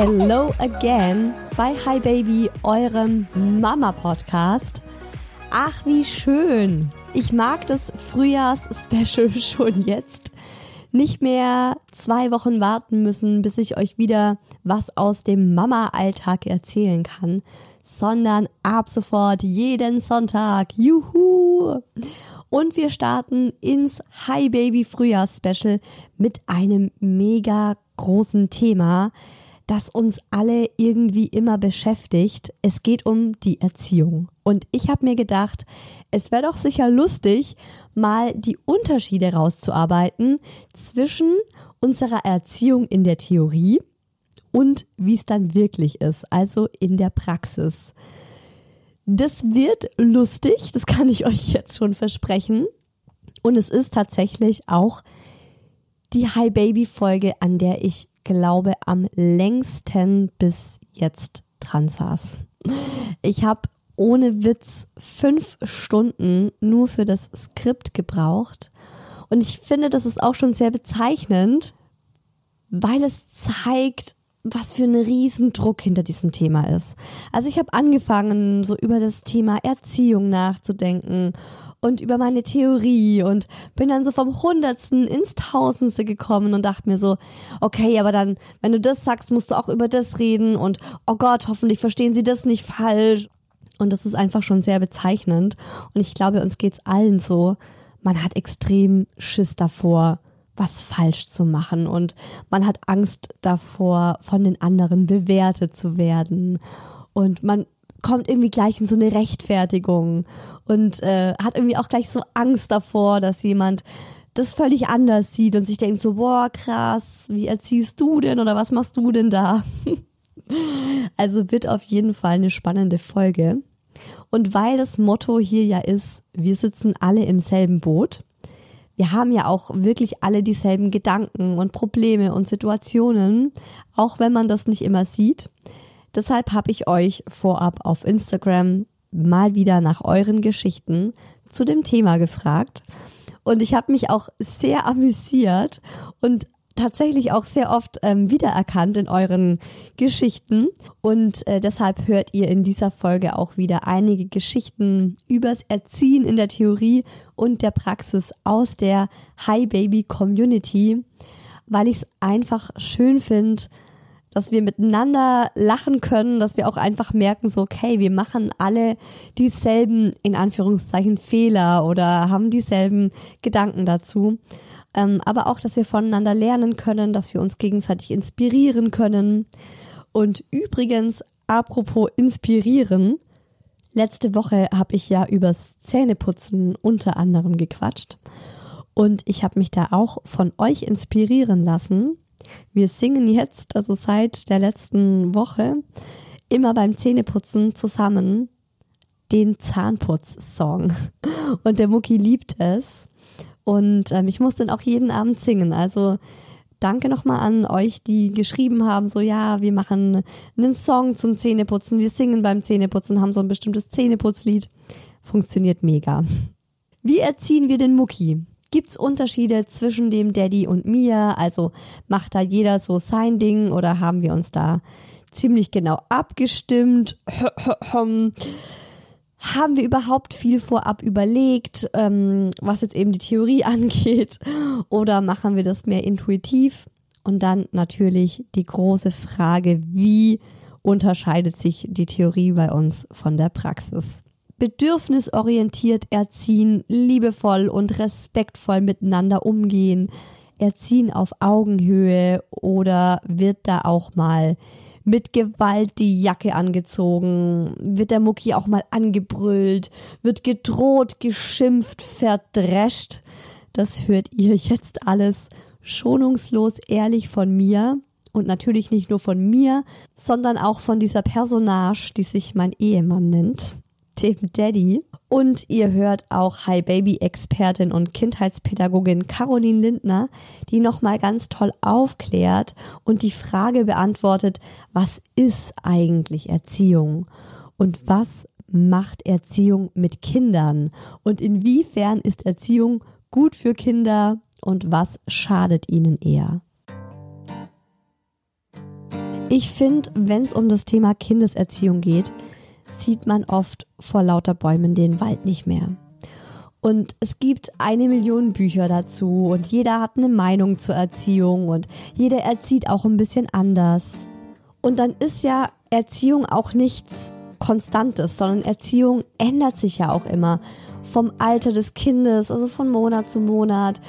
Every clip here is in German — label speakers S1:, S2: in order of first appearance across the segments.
S1: Hello again bei Hi Baby, eurem Mama-Podcast. Ach, wie schön. Ich mag das Frühjahrs-Special schon jetzt. Nicht mehr zwei Wochen warten müssen, bis ich euch wieder was aus dem Mama-Alltag erzählen kann, sondern ab sofort jeden Sonntag. Juhu! Und wir starten ins Hi Baby Frühjahrs-Special mit einem mega großen Thema das uns alle irgendwie immer beschäftigt. Es geht um die Erziehung. Und ich habe mir gedacht, es wäre doch sicher lustig, mal die Unterschiede rauszuarbeiten zwischen unserer Erziehung in der Theorie und wie es dann wirklich ist, also in der Praxis. Das wird lustig, das kann ich euch jetzt schon versprechen. Und es ist tatsächlich auch die Hi Baby Folge, an der ich glaube, am längsten bis jetzt dran saß. Ich habe ohne Witz fünf Stunden nur für das Skript gebraucht. Und ich finde, das ist auch schon sehr bezeichnend, weil es zeigt, was für ein Riesendruck hinter diesem Thema ist. Also ich habe angefangen, so über das Thema Erziehung nachzudenken und über meine Theorie und bin dann so vom Hundertsten ins Tausendste gekommen und dachte mir so, okay, aber dann, wenn du das sagst, musst du auch über das reden und oh Gott, hoffentlich verstehen sie das nicht falsch. Und das ist einfach schon sehr bezeichnend. Und ich glaube, uns geht's allen so. Man hat extrem Schiss davor, was falsch zu machen und man hat Angst davor, von den anderen bewertet zu werden. Und man kommt irgendwie gleich in so eine Rechtfertigung und äh, hat irgendwie auch gleich so Angst davor, dass jemand das völlig anders sieht und sich denkt so, boah, krass, wie erziehst du denn oder was machst du denn da? also wird auf jeden Fall eine spannende Folge. Und weil das Motto hier ja ist, wir sitzen alle im selben Boot, wir haben ja auch wirklich alle dieselben Gedanken und Probleme und Situationen, auch wenn man das nicht immer sieht. Deshalb habe ich euch vorab auf Instagram mal wieder nach euren Geschichten zu dem Thema gefragt. Und ich habe mich auch sehr amüsiert und tatsächlich auch sehr oft ähm, wiedererkannt in euren Geschichten. Und äh, deshalb hört ihr in dieser Folge auch wieder einige Geschichten übers Erziehen in der Theorie und der Praxis aus der Hi Baby Community, weil ich es einfach schön finde, dass wir miteinander lachen können, dass wir auch einfach merken, so, okay, wir machen alle dieselben, in Anführungszeichen, Fehler oder haben dieselben Gedanken dazu. Ähm, aber auch, dass wir voneinander lernen können, dass wir uns gegenseitig inspirieren können. Und übrigens, apropos inspirieren, letzte Woche habe ich ja übers Zähneputzen unter anderem gequatscht. Und ich habe mich da auch von euch inspirieren lassen. Wir singen jetzt, also seit der letzten Woche, immer beim Zähneputzen zusammen den Zahnputz-Song. Und der Mucki liebt es. Und ähm, ich muss den auch jeden Abend singen. Also danke nochmal an euch, die geschrieben haben, so ja, wir machen einen Song zum Zähneputzen, wir singen beim Zähneputzen, haben so ein bestimmtes Zähneputzlied. Funktioniert mega. Wie erziehen wir den Mucki? Gibt's Unterschiede zwischen dem Daddy und mir? Also macht da jeder so sein Ding oder haben wir uns da ziemlich genau abgestimmt? haben wir überhaupt viel vorab überlegt, ähm, was jetzt eben die Theorie angeht, oder machen wir das mehr intuitiv? Und dann natürlich die große Frage, wie unterscheidet sich die Theorie bei uns von der Praxis? Bedürfnisorientiert erziehen, liebevoll und respektvoll miteinander umgehen, erziehen auf Augenhöhe oder wird da auch mal mit Gewalt die Jacke angezogen, wird der Mucki auch mal angebrüllt, wird gedroht, geschimpft, verdrescht. Das hört ihr jetzt alles schonungslos ehrlich von mir. Und natürlich nicht nur von mir, sondern auch von dieser Personage, die sich mein Ehemann nennt, dem Daddy. Und ihr hört auch Hi Baby Expertin und Kindheitspädagogin Caroline Lindner, die nochmal ganz toll aufklärt und die Frage beantwortet, was ist eigentlich Erziehung? Und was macht Erziehung mit Kindern? Und inwiefern ist Erziehung gut für Kinder und was schadet ihnen eher? Ich finde, wenn es um das Thema Kindeserziehung geht, sieht man oft vor lauter Bäumen den Wald nicht mehr. Und es gibt eine Million Bücher dazu und jeder hat eine Meinung zur Erziehung und jeder erzieht auch ein bisschen anders. Und dann ist ja Erziehung auch nichts Konstantes, sondern Erziehung ändert sich ja auch immer. Vom Alter des Kindes, also von Monat zu Monat,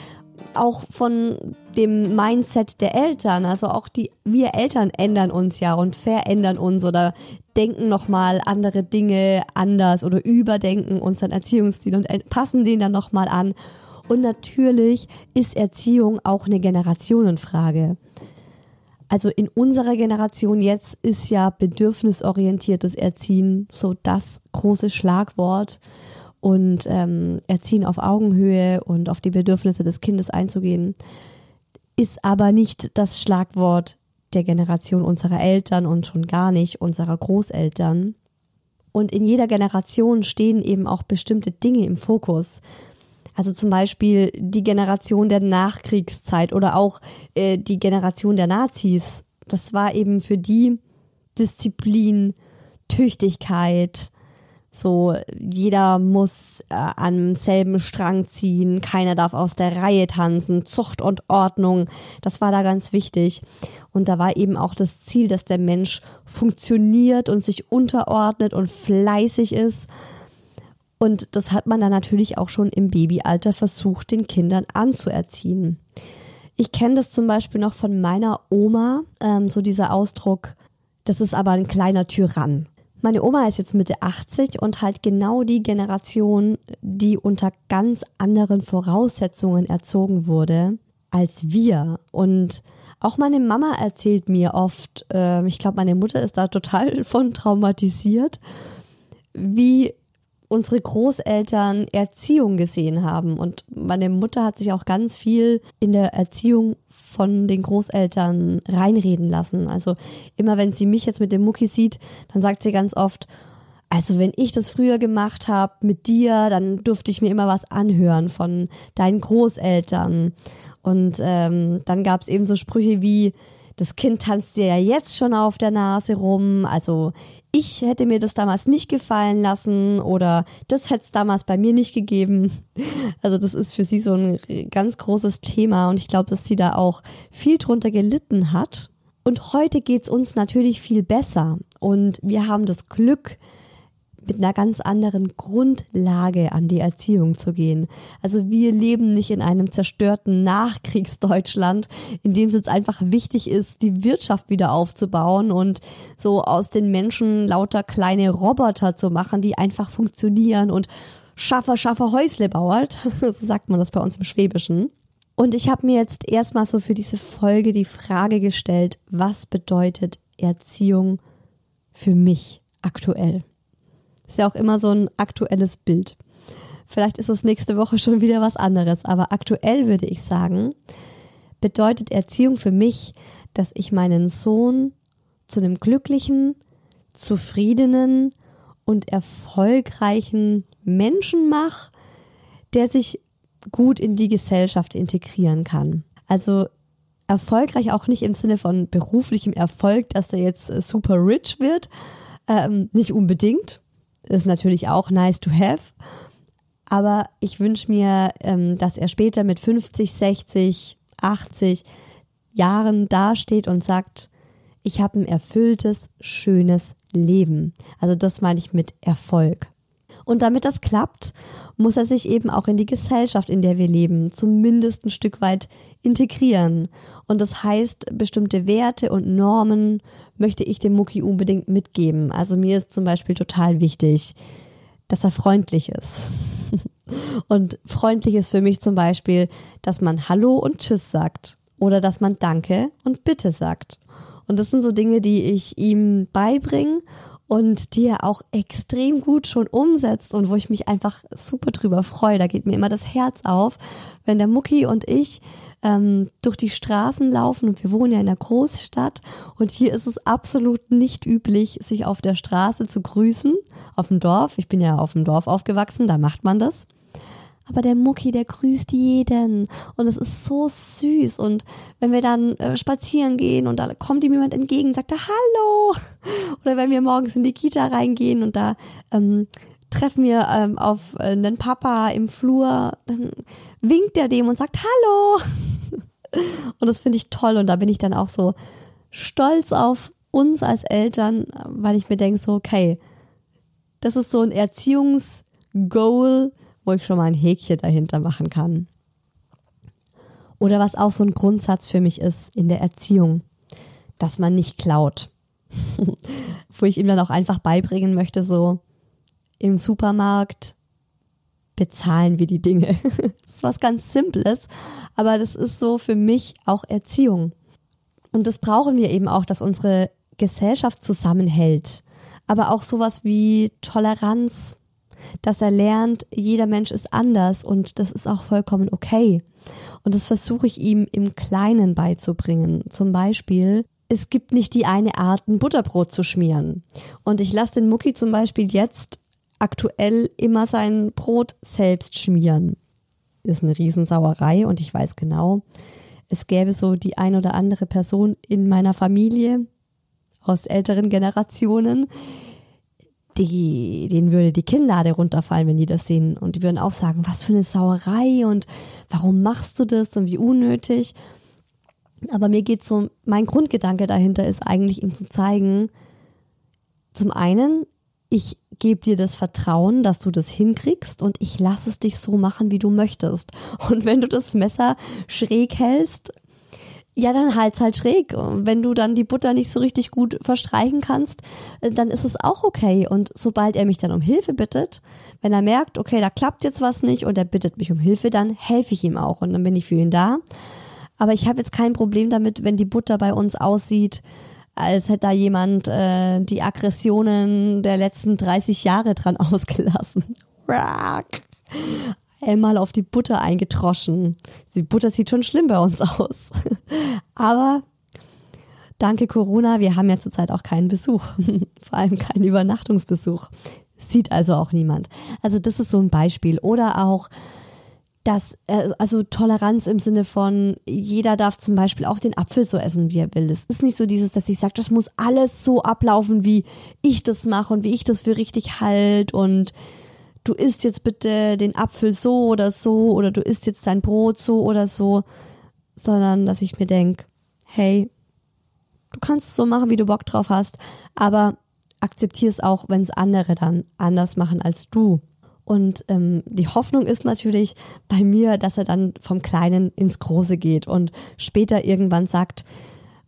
S1: auch von dem Mindset der Eltern. Also auch die, wir Eltern ändern uns ja und verändern uns oder denken nochmal andere Dinge anders oder überdenken unseren Erziehungsstil und passen den dann nochmal an. Und natürlich ist Erziehung auch eine Generationenfrage. Also in unserer Generation jetzt ist ja bedürfnisorientiertes Erziehen so das große Schlagwort und ähm, Erziehen auf Augenhöhe und auf die Bedürfnisse des Kindes einzugehen, ist aber nicht das Schlagwort der Generation unserer Eltern und schon gar nicht unserer Großeltern. Und in jeder Generation stehen eben auch bestimmte Dinge im Fokus. Also zum Beispiel die Generation der Nachkriegszeit oder auch äh, die Generation der Nazis. Das war eben für die Disziplin, Tüchtigkeit, so, jeder muss äh, am selben Strang ziehen, keiner darf aus der Reihe tanzen, Zucht und Ordnung, das war da ganz wichtig. Und da war eben auch das Ziel, dass der Mensch funktioniert und sich unterordnet und fleißig ist. Und das hat man dann natürlich auch schon im Babyalter versucht, den Kindern anzuerziehen. Ich kenne das zum Beispiel noch von meiner Oma, ähm, so dieser Ausdruck, das ist aber ein kleiner Tyrann. Meine Oma ist jetzt Mitte 80 und halt genau die Generation, die unter ganz anderen Voraussetzungen erzogen wurde als wir. Und auch meine Mama erzählt mir oft, äh, ich glaube, meine Mutter ist da total von traumatisiert, wie unsere Großeltern Erziehung gesehen haben. Und meine Mutter hat sich auch ganz viel in der Erziehung von den Großeltern reinreden lassen. Also immer wenn sie mich jetzt mit dem Mucki sieht, dann sagt sie ganz oft, also wenn ich das früher gemacht habe mit dir, dann durfte ich mir immer was anhören von deinen Großeltern. Und ähm, dann gab es eben so Sprüche wie, das Kind tanzt dir ja jetzt schon auf der Nase rum. Also ich hätte mir das damals nicht gefallen lassen oder das hätte es damals bei mir nicht gegeben. Also das ist für sie so ein ganz großes Thema und ich glaube, dass sie da auch viel drunter gelitten hat. Und heute geht's uns natürlich viel besser und wir haben das Glück, mit einer ganz anderen Grundlage an die Erziehung zu gehen. Also wir leben nicht in einem zerstörten Nachkriegsdeutschland, in dem es jetzt einfach wichtig ist, die Wirtschaft wieder aufzubauen und so aus den Menschen lauter kleine Roboter zu machen, die einfach funktionieren und Schaffer, Schaffer, Häusle bauert. so sagt man das bei uns im Schwäbischen. Und ich habe mir jetzt erstmal so für diese Folge die Frage gestellt, was bedeutet Erziehung für mich aktuell? Ist ja auch immer so ein aktuelles Bild. Vielleicht ist es nächste Woche schon wieder was anderes, aber aktuell würde ich sagen, bedeutet Erziehung für mich, dass ich meinen Sohn zu einem glücklichen, zufriedenen und erfolgreichen Menschen mache, der sich gut in die Gesellschaft integrieren kann. Also erfolgreich auch nicht im Sinne von beruflichem Erfolg, dass der jetzt super rich wird, ähm, nicht unbedingt ist natürlich auch nice to have. Aber ich wünsche mir, ähm, dass er später mit 50, 60, 80 Jahren dasteht und sagt, ich habe ein erfülltes, schönes Leben. Also das meine ich mit Erfolg. Und damit das klappt, muss er sich eben auch in die Gesellschaft, in der wir leben, zumindest ein Stück weit integrieren. Und das heißt, bestimmte Werte und Normen möchte ich dem Mucki unbedingt mitgeben. Also mir ist zum Beispiel total wichtig, dass er freundlich ist. Und freundlich ist für mich zum Beispiel, dass man Hallo und Tschüss sagt oder dass man Danke und Bitte sagt. Und das sind so Dinge, die ich ihm beibringe und die er auch extrem gut schon umsetzt und wo ich mich einfach super drüber freue. Da geht mir immer das Herz auf, wenn der Mucki und ich ähm, durch die Straßen laufen und wir wohnen ja in einer Großstadt und hier ist es absolut nicht üblich, sich auf der Straße zu grüßen, auf dem Dorf. Ich bin ja auf dem Dorf aufgewachsen, da macht man das. Aber der Mucki, der grüßt jeden und es ist so süß. Und wenn wir dann äh, spazieren gehen und da kommt ihm jemand entgegen sagt, Hallo! Oder wenn wir morgens in die Kita reingehen und da ähm, treffen wir ähm, auf äh, Papa im Flur, dann winkt er dem und sagt Hallo. Und das finde ich toll und da bin ich dann auch so stolz auf uns als Eltern, weil ich mir denke so, okay, das ist so ein Erziehungsgoal, ich schon mal ein Häkchen dahinter machen kann. Oder was auch so ein Grundsatz für mich ist in der Erziehung, dass man nicht klaut. wo ich ihm dann auch einfach beibringen möchte, so im Supermarkt bezahlen wir die Dinge. das ist was ganz Simples, aber das ist so für mich auch Erziehung. Und das brauchen wir eben auch, dass unsere Gesellschaft zusammenhält. Aber auch sowas wie Toleranz, dass er lernt, jeder Mensch ist anders und das ist auch vollkommen okay. Und das versuche ich ihm im Kleinen beizubringen. Zum Beispiel, es gibt nicht die eine Art, ein Butterbrot zu schmieren. Und ich lasse den Mucki zum Beispiel jetzt aktuell immer sein Brot selbst schmieren. Ist eine Riesensauerei und ich weiß genau, es gäbe so die ein oder andere Person in meiner Familie aus älteren Generationen, die, denen würde die Kinnlade runterfallen, wenn die das sehen. Und die würden auch sagen, was für eine Sauerei und warum machst du das und wie unnötig. Aber mir geht so, mein Grundgedanke dahinter ist eigentlich ihm zu zeigen, zum einen, ich gebe dir das Vertrauen, dass du das hinkriegst und ich lasse es dich so machen, wie du möchtest. Und wenn du das Messer schräg hältst, ja, dann halt's halt schräg. Wenn du dann die Butter nicht so richtig gut verstreichen kannst, äh, dann ist es auch okay. Und sobald er mich dann um Hilfe bittet, wenn er merkt, okay, da klappt jetzt was nicht und er bittet mich um Hilfe, dann helfe ich ihm auch und dann bin ich für ihn da. Aber ich habe jetzt kein Problem damit, wenn die Butter bei uns aussieht, als hätte da jemand äh, die Aggressionen der letzten 30 Jahre dran ausgelassen. Einmal auf die Butter eingetroschen. Die Butter sieht schon schlimm bei uns aus. Aber danke Corona, wir haben ja zurzeit auch keinen Besuch. Vor allem keinen Übernachtungsbesuch. Sieht also auch niemand. Also das ist so ein Beispiel. Oder auch dass, äh, also Toleranz im Sinne von, jeder darf zum Beispiel auch den Apfel so essen, wie er will. Es ist nicht so dieses, dass ich sage, das muss alles so ablaufen, wie ich das mache und wie ich das für richtig halt und du isst jetzt bitte den Apfel so oder so oder du isst jetzt dein Brot so oder so, sondern dass ich mir denke, hey, Du kannst es so machen, wie du Bock drauf hast, aber akzeptier es auch, wenn es andere dann anders machen als du. Und ähm, die Hoffnung ist natürlich bei mir, dass er dann vom Kleinen ins Große geht und später irgendwann sagt,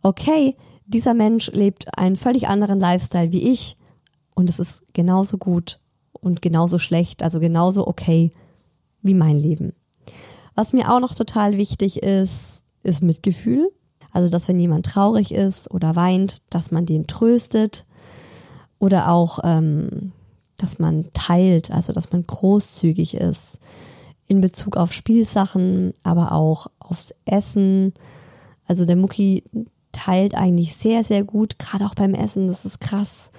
S1: okay, dieser Mensch lebt einen völlig anderen Lifestyle wie ich und es ist genauso gut und genauso schlecht, also genauso okay wie mein Leben. Was mir auch noch total wichtig ist, ist Mitgefühl. Also, dass wenn jemand traurig ist oder weint, dass man den tröstet oder auch, ähm, dass man teilt, also dass man großzügig ist in Bezug auf Spielsachen, aber auch aufs Essen. Also der Mucki teilt eigentlich sehr, sehr gut, gerade auch beim Essen, das ist krass.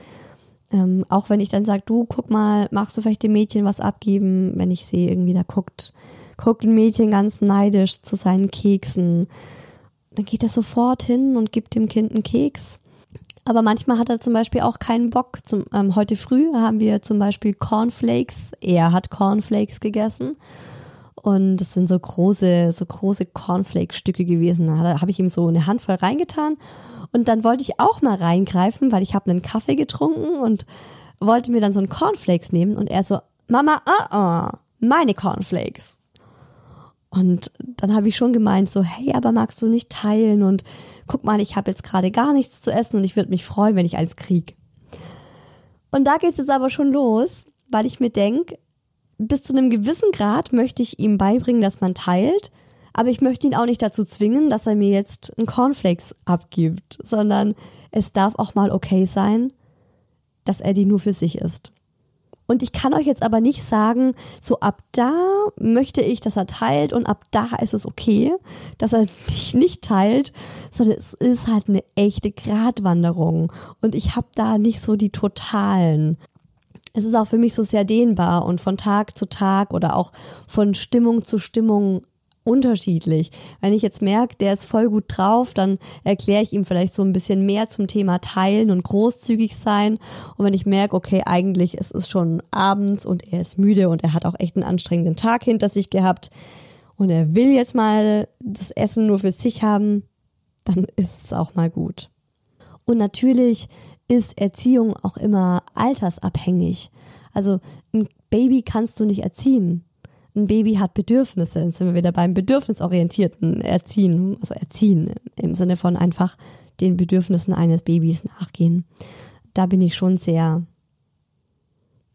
S1: Ähm, auch wenn ich dann sage, du, guck mal, magst du vielleicht dem Mädchen was abgeben, wenn ich sehe, irgendwie da guckt, guckt ein Mädchen ganz neidisch zu seinen Keksen dann geht er sofort hin und gibt dem Kind einen Keks. Aber manchmal hat er zum Beispiel auch keinen Bock. Zum, ähm, heute früh haben wir zum Beispiel Cornflakes. Er hat Cornflakes gegessen. Und das sind so große, so große Cornflake-Stücke gewesen. Da habe ich ihm so eine Handvoll reingetan. Und dann wollte ich auch mal reingreifen, weil ich habe einen Kaffee getrunken und wollte mir dann so einen Cornflakes nehmen. Und er so, Mama, uh -uh, meine Cornflakes. Und dann habe ich schon gemeint, so, hey, aber magst du nicht teilen? Und guck mal, ich habe jetzt gerade gar nichts zu essen und ich würde mich freuen, wenn ich eins krieg. Und da geht es jetzt aber schon los, weil ich mir denke, bis zu einem gewissen Grad möchte ich ihm beibringen, dass man teilt, aber ich möchte ihn auch nicht dazu zwingen, dass er mir jetzt einen Cornflakes abgibt, sondern es darf auch mal okay sein, dass er die nur für sich isst. Und ich kann euch jetzt aber nicht sagen, so ab da möchte ich, dass er teilt und ab da ist es okay, dass er dich nicht teilt, sondern es ist halt eine echte Gratwanderung. Und ich habe da nicht so die totalen. Es ist auch für mich so sehr dehnbar und von Tag zu Tag oder auch von Stimmung zu Stimmung unterschiedlich. Wenn ich jetzt merke, der ist voll gut drauf, dann erkläre ich ihm vielleicht so ein bisschen mehr zum Thema Teilen und großzügig sein. Und wenn ich merke, okay, eigentlich ist es schon abends und er ist müde und er hat auch echt einen anstrengenden Tag hinter sich gehabt und er will jetzt mal das Essen nur für sich haben, dann ist es auch mal gut. Und natürlich ist Erziehung auch immer altersabhängig. Also ein Baby kannst du nicht erziehen ein Baby hat Bedürfnisse. Jetzt sind wir wieder beim bedürfnisorientierten Erziehen, also Erziehen im Sinne von einfach den Bedürfnissen eines Babys nachgehen. Da bin ich schon sehr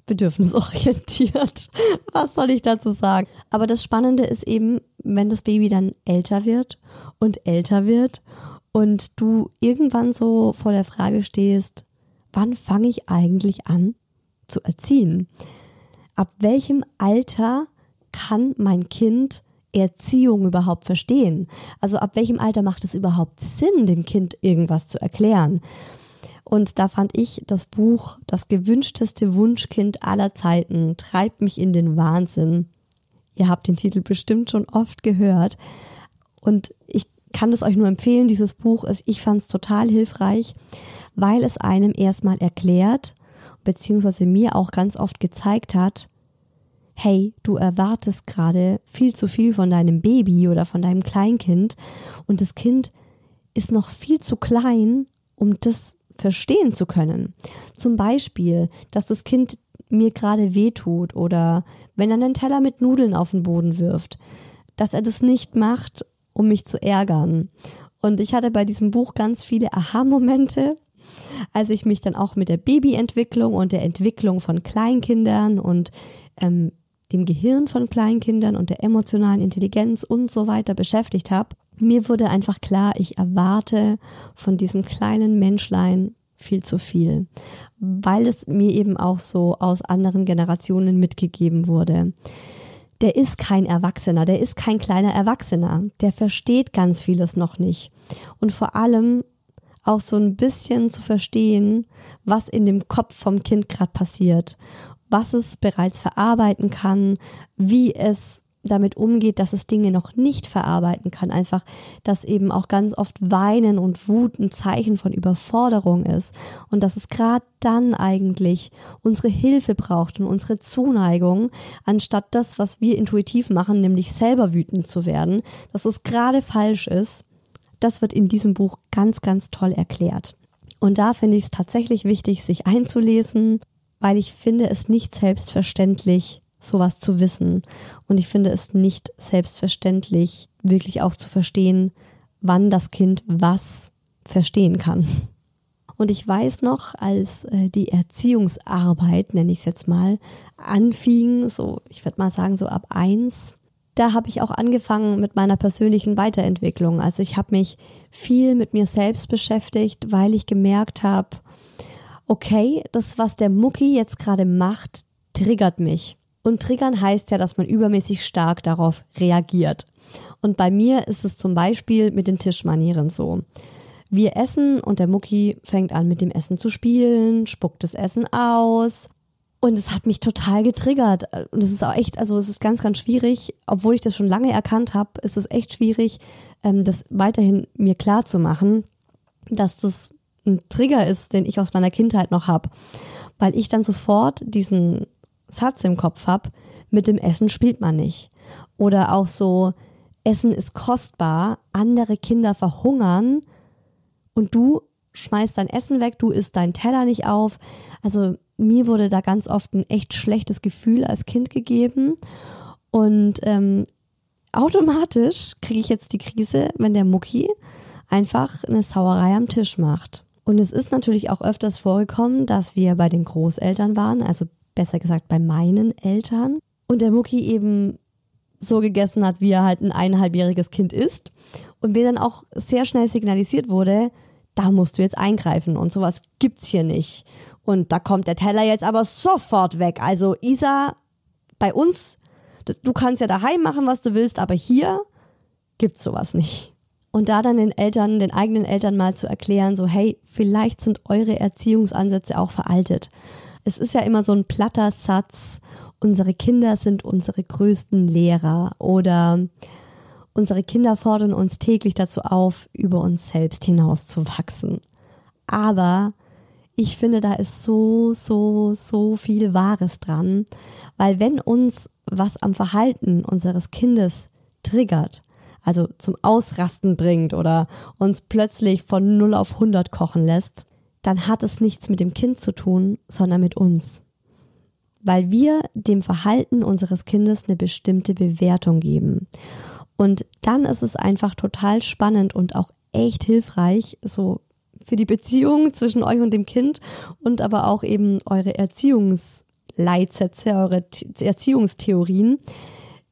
S1: bedürfnisorientiert. Was soll ich dazu sagen? Aber das Spannende ist eben, wenn das Baby dann älter wird und älter wird und du irgendwann so vor der Frage stehst, wann fange ich eigentlich an zu erziehen? Ab welchem Alter kann mein Kind Erziehung überhaupt verstehen? Also ab welchem Alter macht es überhaupt Sinn, dem Kind irgendwas zu erklären? Und da fand ich das Buch Das gewünschteste Wunschkind aller Zeiten treibt mich in den Wahnsinn. Ihr habt den Titel bestimmt schon oft gehört. Und ich kann es euch nur empfehlen, dieses Buch. Ich fand es total hilfreich, weil es einem erstmal erklärt, beziehungsweise mir auch ganz oft gezeigt hat, hey, du erwartest gerade viel zu viel von deinem Baby oder von deinem Kleinkind und das Kind ist noch viel zu klein, um das verstehen zu können. Zum Beispiel, dass das Kind mir gerade wehtut oder wenn er einen Teller mit Nudeln auf den Boden wirft, dass er das nicht macht, um mich zu ärgern. Und ich hatte bei diesem Buch ganz viele Aha-Momente, als ich mich dann auch mit der Babyentwicklung und der Entwicklung von Kleinkindern und ähm, dem Gehirn von Kleinkindern und der emotionalen Intelligenz und so weiter beschäftigt habe, mir wurde einfach klar, ich erwarte von diesem kleinen Menschlein viel zu viel, weil es mir eben auch so aus anderen Generationen mitgegeben wurde. Der ist kein Erwachsener, der ist kein kleiner Erwachsener, der versteht ganz vieles noch nicht. Und vor allem auch so ein bisschen zu verstehen, was in dem Kopf vom Kind gerade passiert was es bereits verarbeiten kann, wie es damit umgeht, dass es Dinge noch nicht verarbeiten kann. Einfach, dass eben auch ganz oft Weinen und Wut ein Zeichen von Überforderung ist und dass es gerade dann eigentlich unsere Hilfe braucht und unsere Zuneigung, anstatt das, was wir intuitiv machen, nämlich selber wütend zu werden, dass es gerade falsch ist, das wird in diesem Buch ganz, ganz toll erklärt. Und da finde ich es tatsächlich wichtig, sich einzulesen, weil ich finde es nicht selbstverständlich, sowas zu wissen. Und ich finde es nicht selbstverständlich, wirklich auch zu verstehen, wann das Kind was verstehen kann. Und ich weiß noch, als äh, die Erziehungsarbeit, nenne ich es jetzt mal, anfing, so ich würde mal sagen so ab eins, da habe ich auch angefangen mit meiner persönlichen Weiterentwicklung. Also ich habe mich viel mit mir selbst beschäftigt, weil ich gemerkt habe, okay, das, was der Mucki jetzt gerade macht, triggert mich. Und triggern heißt ja, dass man übermäßig stark darauf reagiert. Und bei mir ist es zum Beispiel mit den Tischmanieren so. Wir essen und der Mucki fängt an mit dem Essen zu spielen, spuckt das Essen aus. Und es hat mich total getriggert. Und es ist auch echt, also es ist ganz, ganz schwierig, obwohl ich das schon lange erkannt habe, ist es echt schwierig, ähm, das weiterhin mir klar zu machen, dass das ein Trigger ist, den ich aus meiner Kindheit noch habe. Weil ich dann sofort diesen Satz im Kopf habe, mit dem Essen spielt man nicht. Oder auch so, Essen ist kostbar, andere Kinder verhungern und du schmeißt dein Essen weg, du isst deinen Teller nicht auf. Also mir wurde da ganz oft ein echt schlechtes Gefühl als Kind gegeben. Und ähm, automatisch kriege ich jetzt die Krise, wenn der Mucki einfach eine Sauerei am Tisch macht. Und es ist natürlich auch öfters vorgekommen, dass wir bei den Großeltern waren, also besser gesagt bei meinen Eltern. Und der Mucki eben so gegessen hat, wie er halt ein eineinhalbjähriges Kind ist. Und mir dann auch sehr schnell signalisiert wurde, da musst du jetzt eingreifen und sowas gibt's hier nicht. Und da kommt der Teller jetzt aber sofort weg. Also Isa, bei uns, du kannst ja daheim machen, was du willst, aber hier gibt's sowas nicht. Und da dann den Eltern, den eigenen Eltern mal zu erklären, so hey, vielleicht sind eure Erziehungsansätze auch veraltet. Es ist ja immer so ein platter Satz, unsere Kinder sind unsere größten Lehrer oder Unsere Kinder fordern uns täglich dazu auf, über uns selbst hinaus zu wachsen. Aber ich finde, da ist so, so, so viel Wahres dran, weil wenn uns was am Verhalten unseres Kindes triggert, also zum Ausrasten bringt oder uns plötzlich von 0 auf 100 kochen lässt, dann hat es nichts mit dem Kind zu tun, sondern mit uns. Weil wir dem Verhalten unseres Kindes eine bestimmte Bewertung geben. Und dann ist es einfach total spannend und auch echt hilfreich, so für die Beziehung zwischen euch und dem Kind und aber auch eben eure Erziehungsleitsätze, eure Erziehungstheorien,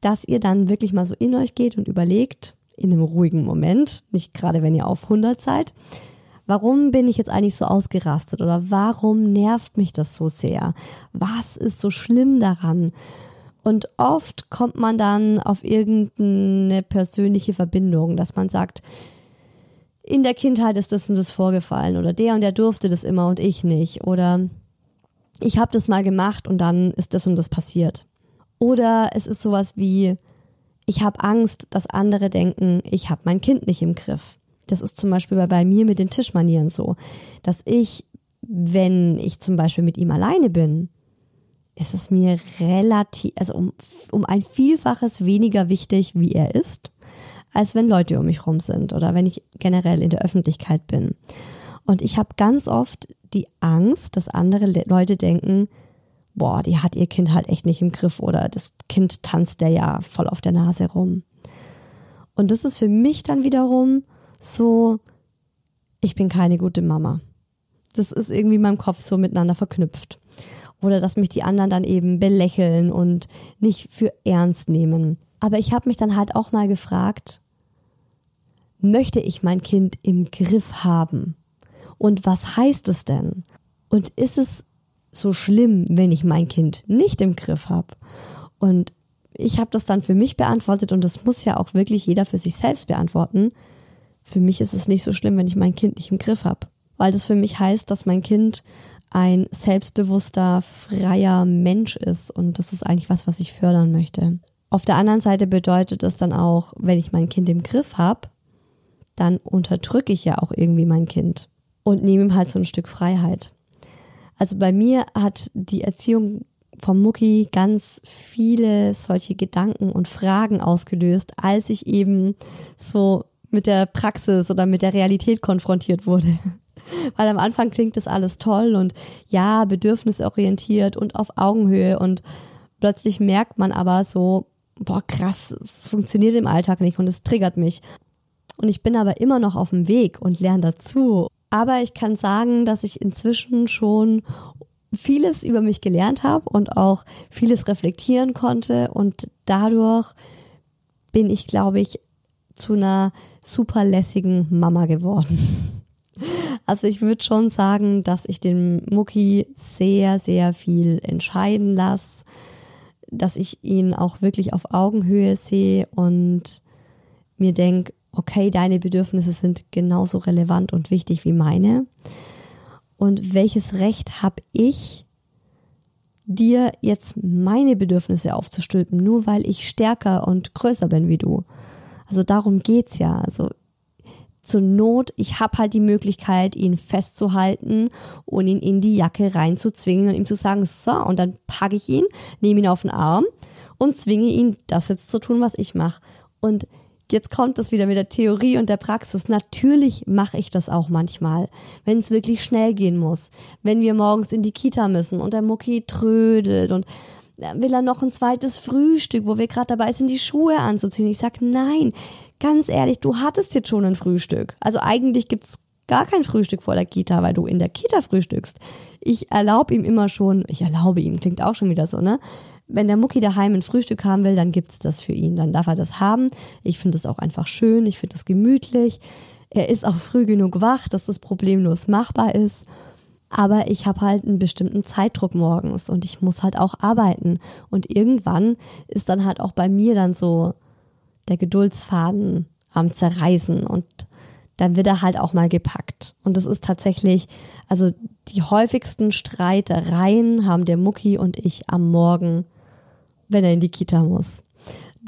S1: dass ihr dann wirklich mal so in euch geht und überlegt, in einem ruhigen Moment, nicht gerade wenn ihr auf 100 seid, warum bin ich jetzt eigentlich so ausgerastet oder warum nervt mich das so sehr? Was ist so schlimm daran? Und oft kommt man dann auf irgendeine persönliche Verbindung, dass man sagt, in der Kindheit ist das und das vorgefallen oder der und der durfte das immer und ich nicht oder ich habe das mal gemacht und dann ist das und das passiert. Oder es ist sowas wie, ich habe Angst, dass andere denken, ich habe mein Kind nicht im Griff. Das ist zum Beispiel bei, bei mir mit den Tischmanieren so, dass ich, wenn ich zum Beispiel mit ihm alleine bin, ist es mir relativ, also um, um ein Vielfaches weniger wichtig, wie er ist, als wenn Leute um mich rum sind oder wenn ich generell in der Öffentlichkeit bin. Und ich habe ganz oft die Angst, dass andere Leute denken, boah, die hat ihr Kind halt echt nicht im Griff oder das Kind tanzt der ja voll auf der Nase rum. Und das ist für mich dann wiederum so, ich bin keine gute Mama. Das ist irgendwie in meinem Kopf so miteinander verknüpft oder dass mich die anderen dann eben belächeln und nicht für ernst nehmen. Aber ich habe mich dann halt auch mal gefragt, möchte ich mein Kind im Griff haben? Und was heißt es denn? Und ist es so schlimm, wenn ich mein Kind nicht im Griff habe? Und ich habe das dann für mich beantwortet und das muss ja auch wirklich jeder für sich selbst beantworten. Für mich ist es nicht so schlimm, wenn ich mein Kind nicht im Griff habe, weil das für mich heißt, dass mein Kind ein selbstbewusster, freier Mensch ist. Und das ist eigentlich was, was ich fördern möchte. Auf der anderen Seite bedeutet es dann auch, wenn ich mein Kind im Griff habe, dann unterdrücke ich ja auch irgendwie mein Kind und nehme ihm halt so ein Stück Freiheit. Also bei mir hat die Erziehung vom Mucki ganz viele solche Gedanken und Fragen ausgelöst, als ich eben so mit der Praxis oder mit der Realität konfrontiert wurde. Weil am Anfang klingt das alles toll und ja, bedürfnisorientiert und auf Augenhöhe und plötzlich merkt man aber so, boah, krass, es funktioniert im Alltag nicht und es triggert mich. Und ich bin aber immer noch auf dem Weg und lerne dazu. Aber ich kann sagen, dass ich inzwischen schon vieles über mich gelernt habe und auch vieles reflektieren konnte und dadurch bin ich, glaube ich, zu einer super lässigen Mama geworden. Also ich würde schon sagen, dass ich den Mucki sehr, sehr viel entscheiden lasse, dass ich ihn auch wirklich auf Augenhöhe sehe und mir denke, okay, deine Bedürfnisse sind genauso relevant und wichtig wie meine. Und welches Recht habe ich, dir jetzt meine Bedürfnisse aufzustülpen, nur weil ich stärker und größer bin wie du? Also darum geht's ja. Also zur Not, ich habe halt die Möglichkeit, ihn festzuhalten und ihn in die Jacke reinzuzwingen und ihm zu sagen, so, und dann packe ich ihn, nehme ihn auf den Arm und zwinge ihn, das jetzt zu tun, was ich mache. Und Jetzt kommt das wieder mit der Theorie und der Praxis. Natürlich mache ich das auch manchmal, wenn es wirklich schnell gehen muss. Wenn wir morgens in die Kita müssen und der Mucki trödelt und will er noch ein zweites Frühstück, wo wir gerade dabei sind, die Schuhe anzuziehen. Ich sag nein, ganz ehrlich, du hattest jetzt schon ein Frühstück. Also eigentlich gibt's gar kein Frühstück vor der Kita, weil du in der Kita frühstückst. Ich erlaube ihm immer schon, ich erlaube ihm, klingt auch schon wieder so, ne? Wenn der Mucki daheim ein Frühstück haben will, dann gibt's das für ihn. Dann darf er das haben. Ich finde es auch einfach schön. Ich finde es gemütlich. Er ist auch früh genug wach, dass das problemlos machbar ist. Aber ich habe halt einen bestimmten Zeitdruck morgens und ich muss halt auch arbeiten. Und irgendwann ist dann halt auch bei mir dann so der Geduldsfaden am Zerreißen und dann wird er halt auch mal gepackt. Und das ist tatsächlich, also die häufigsten Streitereien haben der Mucki und ich am Morgen wenn er in die Kita muss,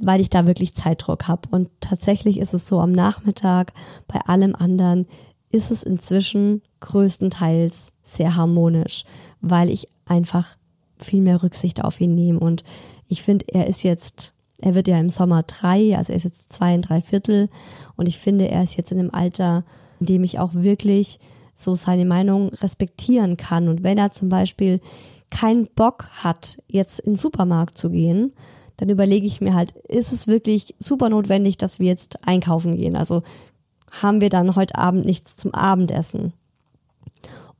S1: weil ich da wirklich Zeitdruck habe. Und tatsächlich ist es so am Nachmittag, bei allem anderen ist es inzwischen größtenteils sehr harmonisch, weil ich einfach viel mehr Rücksicht auf ihn nehme. Und ich finde, er ist jetzt, er wird ja im Sommer drei, also er ist jetzt zwei und drei Viertel. Und ich finde, er ist jetzt in einem Alter, in dem ich auch wirklich so seine Meinung respektieren kann. Und wenn er zum Beispiel keinen Bock hat, jetzt in den Supermarkt zu gehen, dann überlege ich mir halt, ist es wirklich super notwendig, dass wir jetzt einkaufen gehen? Also haben wir dann heute Abend nichts zum Abendessen?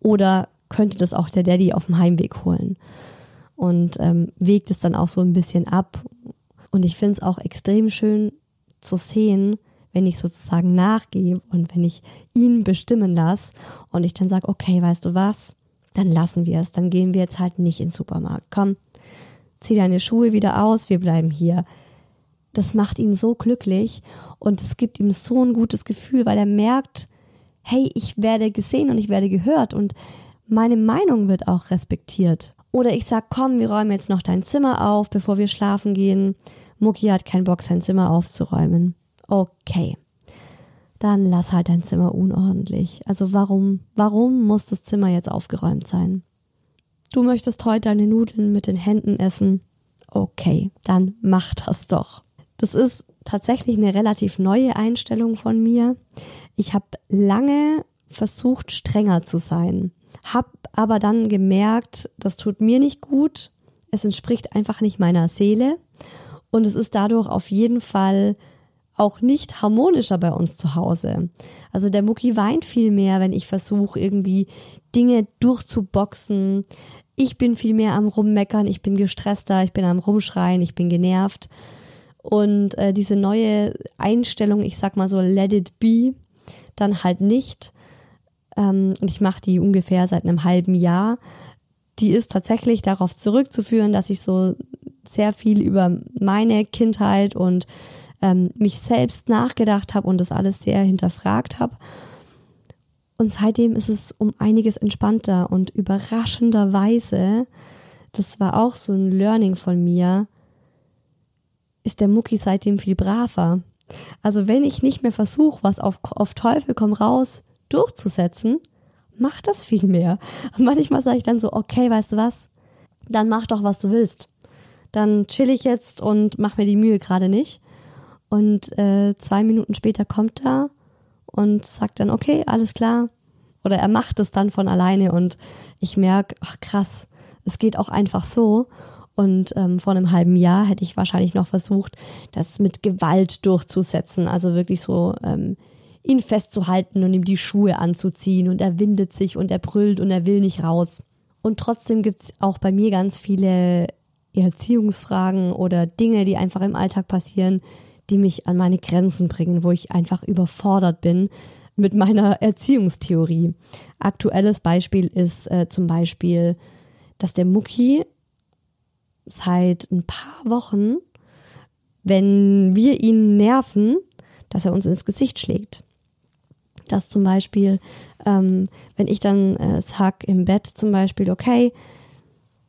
S1: Oder könnte das auch der Daddy auf dem Heimweg holen? Und ähm, wägt es dann auch so ein bisschen ab. Und ich finde es auch extrem schön zu sehen, wenn ich sozusagen nachgebe und wenn ich ihn bestimmen lasse und ich dann sage, okay, weißt du was, dann lassen wir es. Dann gehen wir jetzt halt nicht in den Supermarkt. Komm, zieh deine Schuhe wieder aus, wir bleiben hier. Das macht ihn so glücklich und es gibt ihm so ein gutes Gefühl, weil er merkt, hey, ich werde gesehen und ich werde gehört und meine Meinung wird auch respektiert. Oder ich sag, komm, wir räumen jetzt noch dein Zimmer auf, bevor wir schlafen gehen. Mucki hat keinen Bock, sein Zimmer aufzuräumen. Okay dann lass halt dein Zimmer unordentlich. Also warum, warum muss das Zimmer jetzt aufgeräumt sein? Du möchtest heute deine Nudeln mit den Händen essen? Okay, dann mach das doch. Das ist tatsächlich eine relativ neue Einstellung von mir. Ich habe lange versucht, strenger zu sein, habe aber dann gemerkt, das tut mir nicht gut. Es entspricht einfach nicht meiner Seele und es ist dadurch auf jeden Fall auch nicht harmonischer bei uns zu Hause. Also der Mucki weint viel mehr, wenn ich versuche, irgendwie Dinge durchzuboxen. Ich bin viel mehr am Rummeckern, ich bin gestresster, ich bin am Rumschreien, ich bin genervt. Und äh, diese neue Einstellung, ich sag mal so, let it be, dann halt nicht. Ähm, und ich mache die ungefähr seit einem halben Jahr. Die ist tatsächlich darauf zurückzuführen, dass ich so sehr viel über meine Kindheit und ähm, mich selbst nachgedacht habe und das alles sehr hinterfragt habe. Und seitdem ist es um einiges entspannter und überraschenderweise, das war auch so ein Learning von mir, ist der Mucki seitdem viel braver. Also wenn ich nicht mehr versuche, was auf, auf Teufel komm raus durchzusetzen, mach das viel mehr. Und manchmal sage ich dann so, okay, weißt du was? Dann mach doch, was du willst. Dann chill ich jetzt und mach mir die Mühe gerade nicht. Und äh, zwei Minuten später kommt er und sagt dann, okay, alles klar. Oder er macht es dann von alleine und ich merke, ach krass, es geht auch einfach so. Und ähm, vor einem halben Jahr hätte ich wahrscheinlich noch versucht, das mit Gewalt durchzusetzen. Also wirklich so ähm, ihn festzuhalten und ihm die Schuhe anzuziehen. Und er windet sich und er brüllt und er will nicht raus. Und trotzdem gibt's auch bei mir ganz viele Erziehungsfragen oder Dinge, die einfach im Alltag passieren, die mich an meine Grenzen bringen, wo ich einfach überfordert bin mit meiner Erziehungstheorie. Aktuelles Beispiel ist äh, zum Beispiel, dass der Mucki seit ein paar Wochen, wenn wir ihn nerven, dass er uns ins Gesicht schlägt. Dass zum Beispiel, ähm, wenn ich dann äh, sag im Bett zum Beispiel, okay,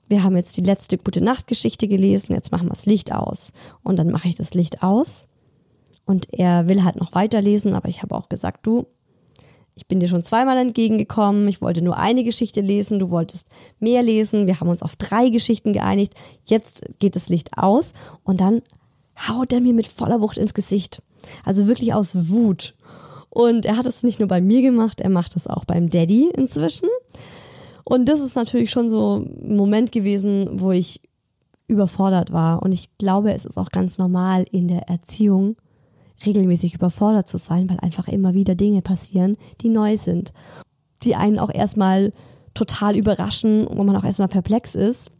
S1: wir haben jetzt die letzte gute Nachtgeschichte gelesen, jetzt machen wir das Licht aus. Und dann mache ich das Licht aus. Und er will halt noch weiterlesen, aber ich habe auch gesagt, du, ich bin dir schon zweimal entgegengekommen, ich wollte nur eine Geschichte lesen, du wolltest mehr lesen, wir haben uns auf drei Geschichten geeinigt, jetzt geht das Licht aus und dann haut er mir mit voller Wucht ins Gesicht. Also wirklich aus Wut. Und er hat es nicht nur bei mir gemacht, er macht es auch beim Daddy inzwischen. Und das ist natürlich schon so ein Moment gewesen, wo ich überfordert war. Und ich glaube, es ist auch ganz normal in der Erziehung, regelmäßig überfordert zu sein, weil einfach immer wieder Dinge passieren, die neu sind, die einen auch erstmal total überraschen, wo man auch erstmal perplex ist.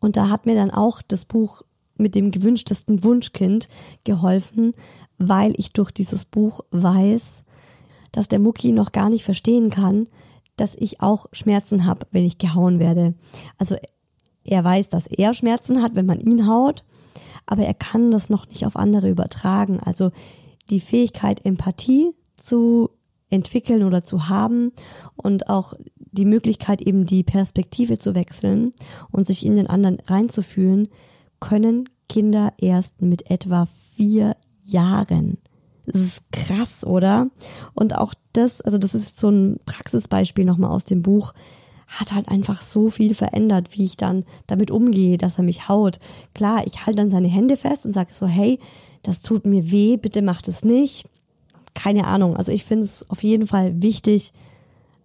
S1: Und da hat mir dann auch das Buch mit dem gewünschtesten Wunschkind geholfen, weil ich durch dieses Buch weiß, dass der Mucki noch gar nicht verstehen kann, dass ich auch Schmerzen habe, wenn ich gehauen werde. Also er weiß, dass er Schmerzen hat, wenn man ihn haut aber er kann das noch nicht auf andere übertragen. Also die Fähigkeit, Empathie zu entwickeln oder zu haben und auch die Möglichkeit, eben die Perspektive zu wechseln und sich in den anderen reinzufühlen, können Kinder erst mit etwa vier Jahren. Das ist krass, oder? Und auch das, also das ist so ein Praxisbeispiel nochmal aus dem Buch, hat halt einfach so viel verändert, wie ich dann damit umgehe, dass er mich haut. Klar, ich halte dann seine Hände fest und sage so, hey, das tut mir weh, bitte macht es nicht. Keine Ahnung. Also ich finde es auf jeden Fall wichtig,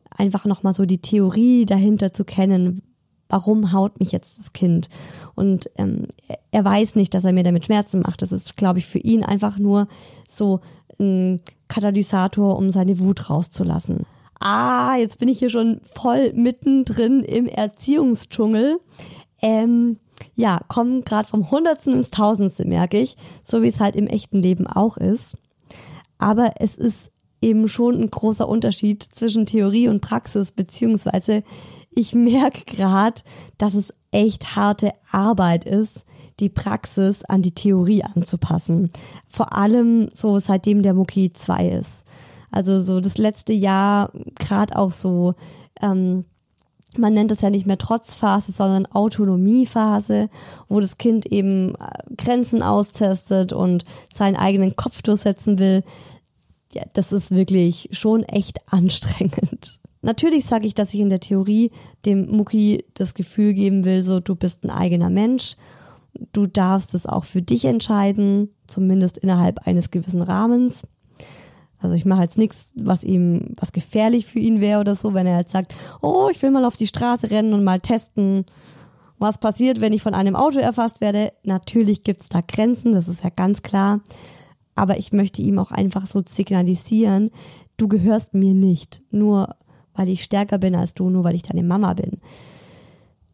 S1: einfach nochmal so die Theorie dahinter zu kennen. Warum haut mich jetzt das Kind? Und ähm, er weiß nicht, dass er mir damit Schmerzen macht. Das ist, glaube ich, für ihn einfach nur so ein Katalysator, um seine Wut rauszulassen ah, jetzt bin ich hier schon voll mittendrin im Erziehungsdschungel. Ähm, ja, kommen gerade vom Hundertsten ins Tausendste, merke ich, so wie es halt im echten Leben auch ist. Aber es ist eben schon ein großer Unterschied zwischen Theorie und Praxis, beziehungsweise ich merke gerade, dass es echt harte Arbeit ist, die Praxis an die Theorie anzupassen. Vor allem so seitdem der Mucki 2 ist. Also so das letzte Jahr, gerade auch so, ähm, man nennt es ja nicht mehr Trotzphase, sondern Autonomiephase, wo das Kind eben äh, Grenzen austestet und seinen eigenen Kopf durchsetzen will. Ja, das ist wirklich schon echt anstrengend. Natürlich sage ich, dass ich in der Theorie dem Mucki das Gefühl geben will, so du bist ein eigener Mensch, du darfst es auch für dich entscheiden, zumindest innerhalb eines gewissen Rahmens. Also ich mache jetzt nichts, was ihm, was gefährlich für ihn wäre oder so, wenn er jetzt sagt, oh, ich will mal auf die Straße rennen und mal testen, was passiert, wenn ich von einem Auto erfasst werde. Natürlich gibt's da Grenzen, das ist ja ganz klar. Aber ich möchte ihm auch einfach so signalisieren, du gehörst mir nicht, nur weil ich stärker bin als du, nur weil ich deine Mama bin.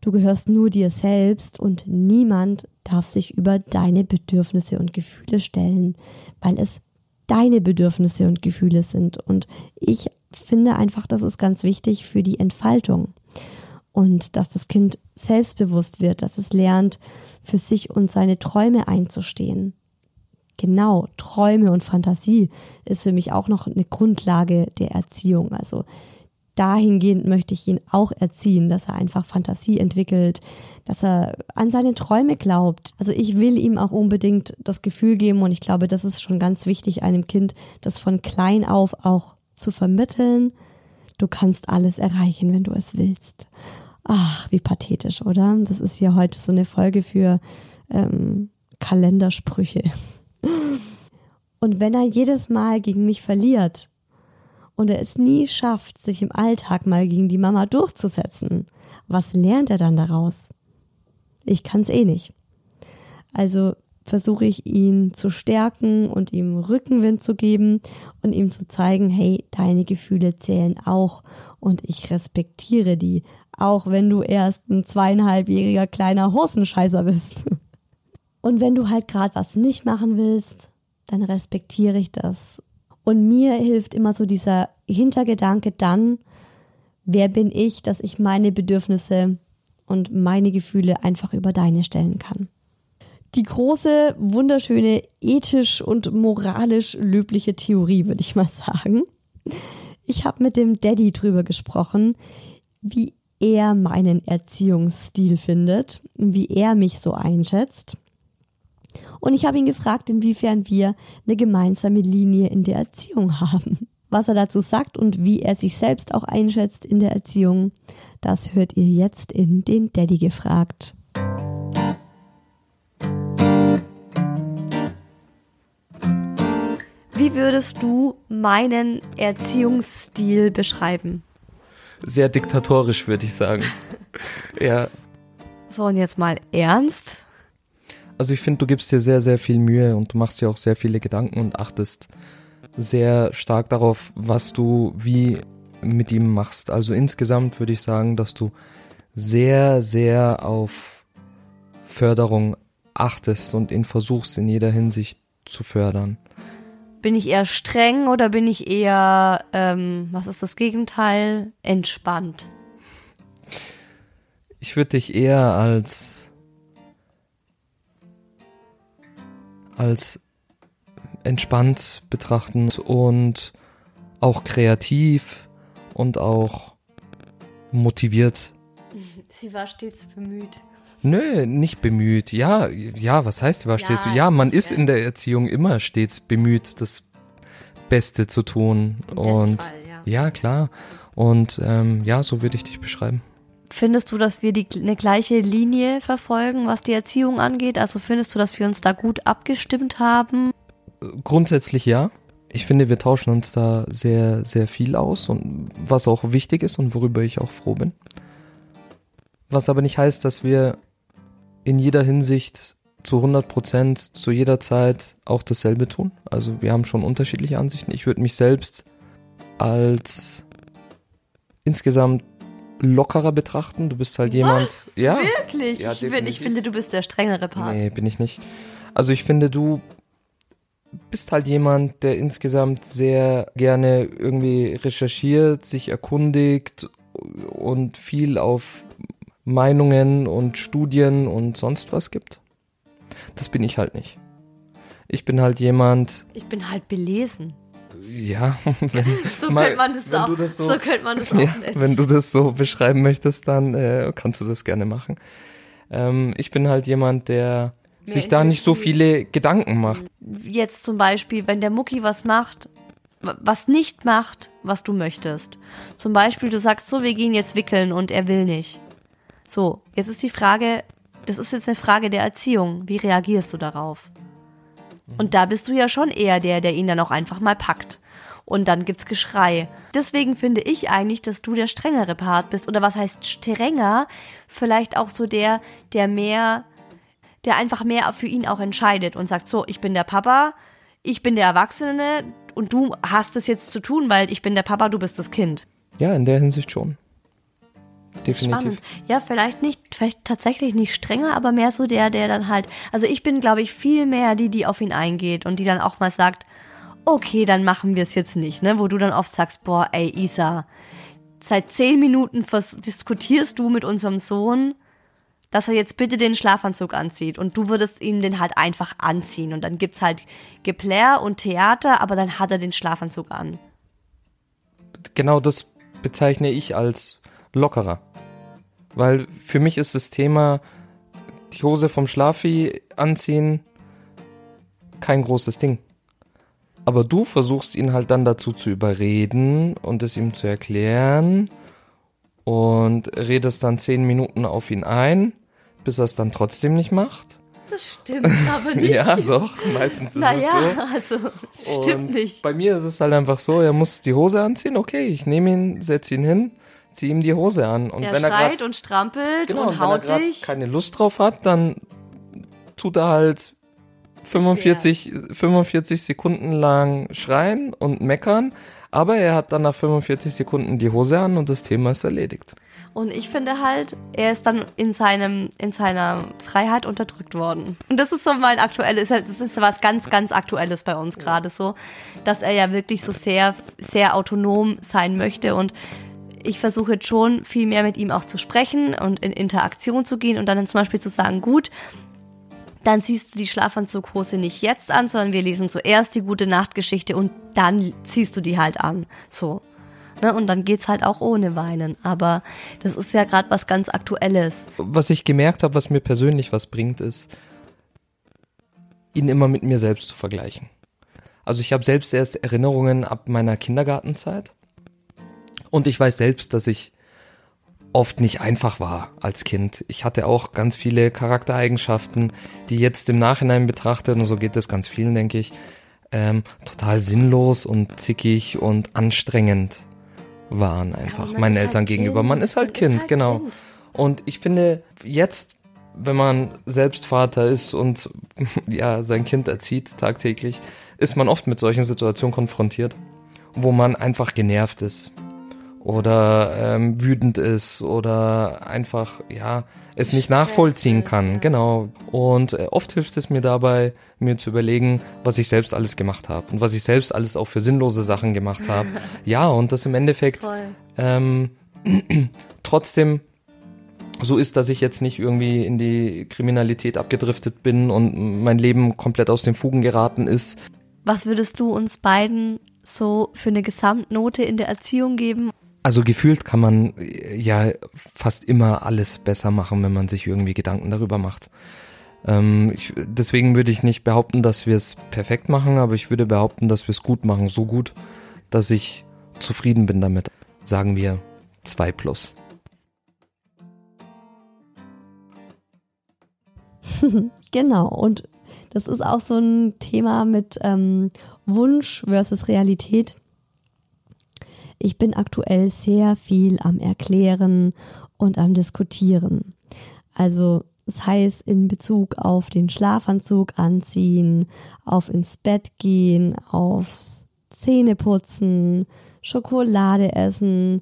S1: Du gehörst nur dir selbst und niemand darf sich über deine Bedürfnisse und Gefühle stellen, weil es deine Bedürfnisse und Gefühle sind. Und ich finde einfach, das ist ganz wichtig für die Entfaltung. Und dass das Kind selbstbewusst wird, dass es lernt, für sich und seine Träume einzustehen. Genau, Träume und Fantasie ist für mich auch noch eine Grundlage der Erziehung. Also dahingehend möchte ich ihn auch erziehen, dass er einfach Fantasie entwickelt, dass er an seine Träume glaubt. Also ich will ihm auch unbedingt das Gefühl geben und ich glaube, das ist schon ganz wichtig, einem Kind das von klein auf auch zu vermitteln. Du kannst alles erreichen, wenn du es willst. Ach, wie pathetisch, oder? Das ist ja heute so eine Folge für ähm, Kalendersprüche. Und wenn er jedes Mal gegen mich verliert und er es nie schafft, sich im Alltag mal gegen die Mama durchzusetzen, was lernt er dann daraus? Ich kann's eh nicht. Also versuche ich ihn zu stärken und ihm Rückenwind zu geben und ihm zu zeigen, hey, deine Gefühle zählen auch und ich respektiere die, auch wenn du erst ein zweieinhalbjähriger kleiner Hosenscheißer bist. Und wenn du halt gerade was nicht machen willst, dann respektiere ich das. Und mir hilft immer so dieser Hintergedanke dann, wer bin ich, dass ich meine Bedürfnisse und meine Gefühle einfach über deine stellen kann die große, wunderschöne, ethisch und moralisch löbliche Theorie, würde ich mal sagen. Ich habe mit dem Daddy drüber gesprochen, wie er meinen Erziehungsstil findet, wie er mich so einschätzt. Und ich habe ihn gefragt, inwiefern wir eine gemeinsame Linie in der Erziehung haben. Was er dazu sagt und wie er sich selbst auch einschätzt in der Erziehung, das hört ihr jetzt in den Daddy gefragt. Wie würdest du meinen Erziehungsstil beschreiben?
S2: Sehr diktatorisch, würde ich sagen. ja.
S1: So, und jetzt mal ernst.
S2: Also ich finde, du gibst dir sehr, sehr viel Mühe und du machst dir auch sehr viele Gedanken und achtest sehr stark darauf, was du wie mit ihm machst. Also insgesamt würde ich sagen, dass du sehr, sehr auf Förderung achtest und ihn versuchst in jeder Hinsicht zu fördern.
S1: Bin ich eher streng oder bin ich eher, ähm, was ist das Gegenteil, entspannt?
S2: Ich würde dich eher als als entspannt betrachten und auch kreativ und auch motiviert.
S1: Sie war stets bemüht.
S2: Nö, nicht bemüht. Ja, ja, was heißt, war stets? Ja, ja man ist in der Erziehung immer stets bemüht, das Beste zu tun. Im und Fall, ja. ja. klar. Und ähm, ja, so würde ich dich beschreiben.
S1: Findest du, dass wir die, eine gleiche Linie verfolgen, was die Erziehung angeht? Also findest du, dass wir uns da gut abgestimmt haben?
S2: Grundsätzlich ja. Ich finde, wir tauschen uns da sehr, sehr viel aus und was auch wichtig ist und worüber ich auch froh bin. Was aber nicht heißt, dass wir in jeder Hinsicht zu 100 Prozent zu jeder Zeit auch dasselbe tun. Also wir haben schon unterschiedliche Ansichten. Ich würde mich selbst als insgesamt lockerer betrachten. Du bist halt jemand.
S1: Was? Ja. Wirklich? Ja, ich, find, ich finde, du bist der strengere Part.
S2: Nee, bin ich nicht. Also ich finde, du bist halt jemand, der insgesamt sehr gerne irgendwie recherchiert, sich erkundigt und viel auf Meinungen und Studien und sonst was gibt. Das bin ich halt nicht. Ich bin halt jemand.
S1: Ich bin halt belesen.
S2: Ja,
S1: wenn, so, mal, könnte man das auch, das so, so könnte man das auch ja,
S2: Wenn du das so beschreiben möchtest, dann äh, kannst du das gerne machen. Ähm, ich bin halt jemand, der Mehr sich da nicht so viele Gedanken macht.
S1: Jetzt zum Beispiel, wenn der Mucki was macht, was nicht macht, was du möchtest. Zum Beispiel, du sagst so, wir gehen jetzt wickeln und er will nicht. So, jetzt ist die Frage, das ist jetzt eine Frage der Erziehung. Wie reagierst du darauf? Und da bist du ja schon eher der, der ihn dann auch einfach mal packt. Und dann gibt's Geschrei. Deswegen finde ich eigentlich, dass du der strengere Part bist. Oder was heißt strenger? Vielleicht auch so der, der mehr, der einfach mehr für ihn auch entscheidet und sagt, so, ich bin der Papa, ich bin der Erwachsene und du hast es jetzt zu tun, weil ich bin der Papa, du bist das Kind.
S2: Ja, in der Hinsicht schon
S1: definitiv. Spannend. Ja, vielleicht nicht, vielleicht tatsächlich nicht strenger, aber mehr so der, der dann halt, also ich bin, glaube ich, viel mehr die, die auf ihn eingeht und die dann auch mal sagt, okay, dann machen wir es jetzt nicht, ne? Wo du dann oft sagst, boah, ey, Isa, seit zehn Minuten diskutierst du mit unserem Sohn, dass er jetzt bitte den Schlafanzug anzieht und du würdest ihm den halt einfach anziehen und dann gibt's halt Geplär und Theater, aber dann hat er den Schlafanzug an.
S2: Genau das bezeichne ich als lockerer. Weil für mich ist das Thema die Hose vom Schlafi anziehen kein großes Ding. Aber du versuchst ihn halt dann dazu zu überreden und es ihm zu erklären und redest dann zehn Minuten auf ihn ein, bis er es dann trotzdem nicht macht.
S1: Das stimmt aber nicht.
S2: ja, doch, meistens ist
S1: naja,
S2: es so.
S1: also stimmt
S2: Und
S1: nicht.
S2: Bei mir ist es halt einfach so, er muss die Hose anziehen, okay, ich nehme ihn, setze ihn hin, ziehe ihm die Hose an. Und
S1: Er
S2: wenn er
S1: schreit
S2: grad,
S1: und strampelt
S2: genau,
S1: und
S2: und wenn er
S1: haut dich.
S2: keine Lust drauf hat, dann tut er halt 45, 45 Sekunden lang schreien und meckern, aber er hat dann nach 45 Sekunden die Hose an und das Thema ist erledigt.
S1: Und ich finde halt, er ist dann in seinem, in seiner Freiheit unterdrückt worden. Und das ist so mein aktuelles, das ist was ganz, ganz Aktuelles bei uns gerade so, dass er ja wirklich so sehr, sehr autonom sein möchte und ich versuche jetzt schon viel mehr mit ihm auch zu sprechen und in Interaktion zu gehen und dann zum Beispiel zu sagen, gut, dann ziehst du die Schlafanzughose nicht jetzt an, sondern wir lesen zuerst die gute Nachtgeschichte und dann ziehst du die halt an. So. Ne? Und dann geht's halt auch ohne Weinen. Aber das ist ja gerade was ganz Aktuelles.
S2: Was ich gemerkt habe, was mir persönlich was bringt, ist, ihn immer mit mir selbst zu vergleichen. Also ich habe selbst erst Erinnerungen ab meiner Kindergartenzeit und ich weiß selbst, dass ich oft nicht einfach war als Kind. Ich hatte auch ganz viele Charaktereigenschaften, die jetzt im Nachhinein betrachtet, und so geht es ganz vielen, denke ich, ähm, total sinnlos und zickig und anstrengend waren einfach meinen
S1: ist halt
S2: Eltern gegenüber.
S1: Kind.
S2: Man ist halt
S1: Man ist
S2: Kind,
S1: halt
S2: genau.
S1: Kind.
S2: Und ich finde, jetzt, wenn man selbst Vater ist und ja, sein Kind erzieht tagtäglich, ist man oft mit solchen Situationen konfrontiert, wo man einfach genervt ist oder ähm, wütend ist oder einfach, ja, es nicht nachvollziehen kann. Genau. Und äh, oft hilft es mir dabei, mir zu überlegen, was ich selbst alles gemacht habe und was ich selbst alles auch für sinnlose Sachen gemacht habe. ja, und das im Endeffekt ähm, trotzdem so ist, dass ich jetzt nicht irgendwie in die Kriminalität abgedriftet bin und mein Leben komplett aus den Fugen geraten ist.
S1: Was würdest du uns beiden so für eine Gesamtnote in der Erziehung geben?
S2: Also gefühlt kann man äh, ja fast immer alles besser machen, wenn man sich irgendwie Gedanken darüber macht. Ähm, ich, deswegen würde ich nicht behaupten, dass wir es perfekt machen, aber ich würde behaupten, dass wir es gut machen. So gut, dass ich zufrieden bin damit. Sagen wir zwei plus.
S1: Genau, und das ist auch so ein Thema mit ähm, Wunsch versus Realität. Ich bin aktuell sehr viel am Erklären und am Diskutieren. Also das heißt in Bezug auf den Schlafanzug anziehen, auf ins Bett gehen, aufs Zähneputzen, Schokolade essen.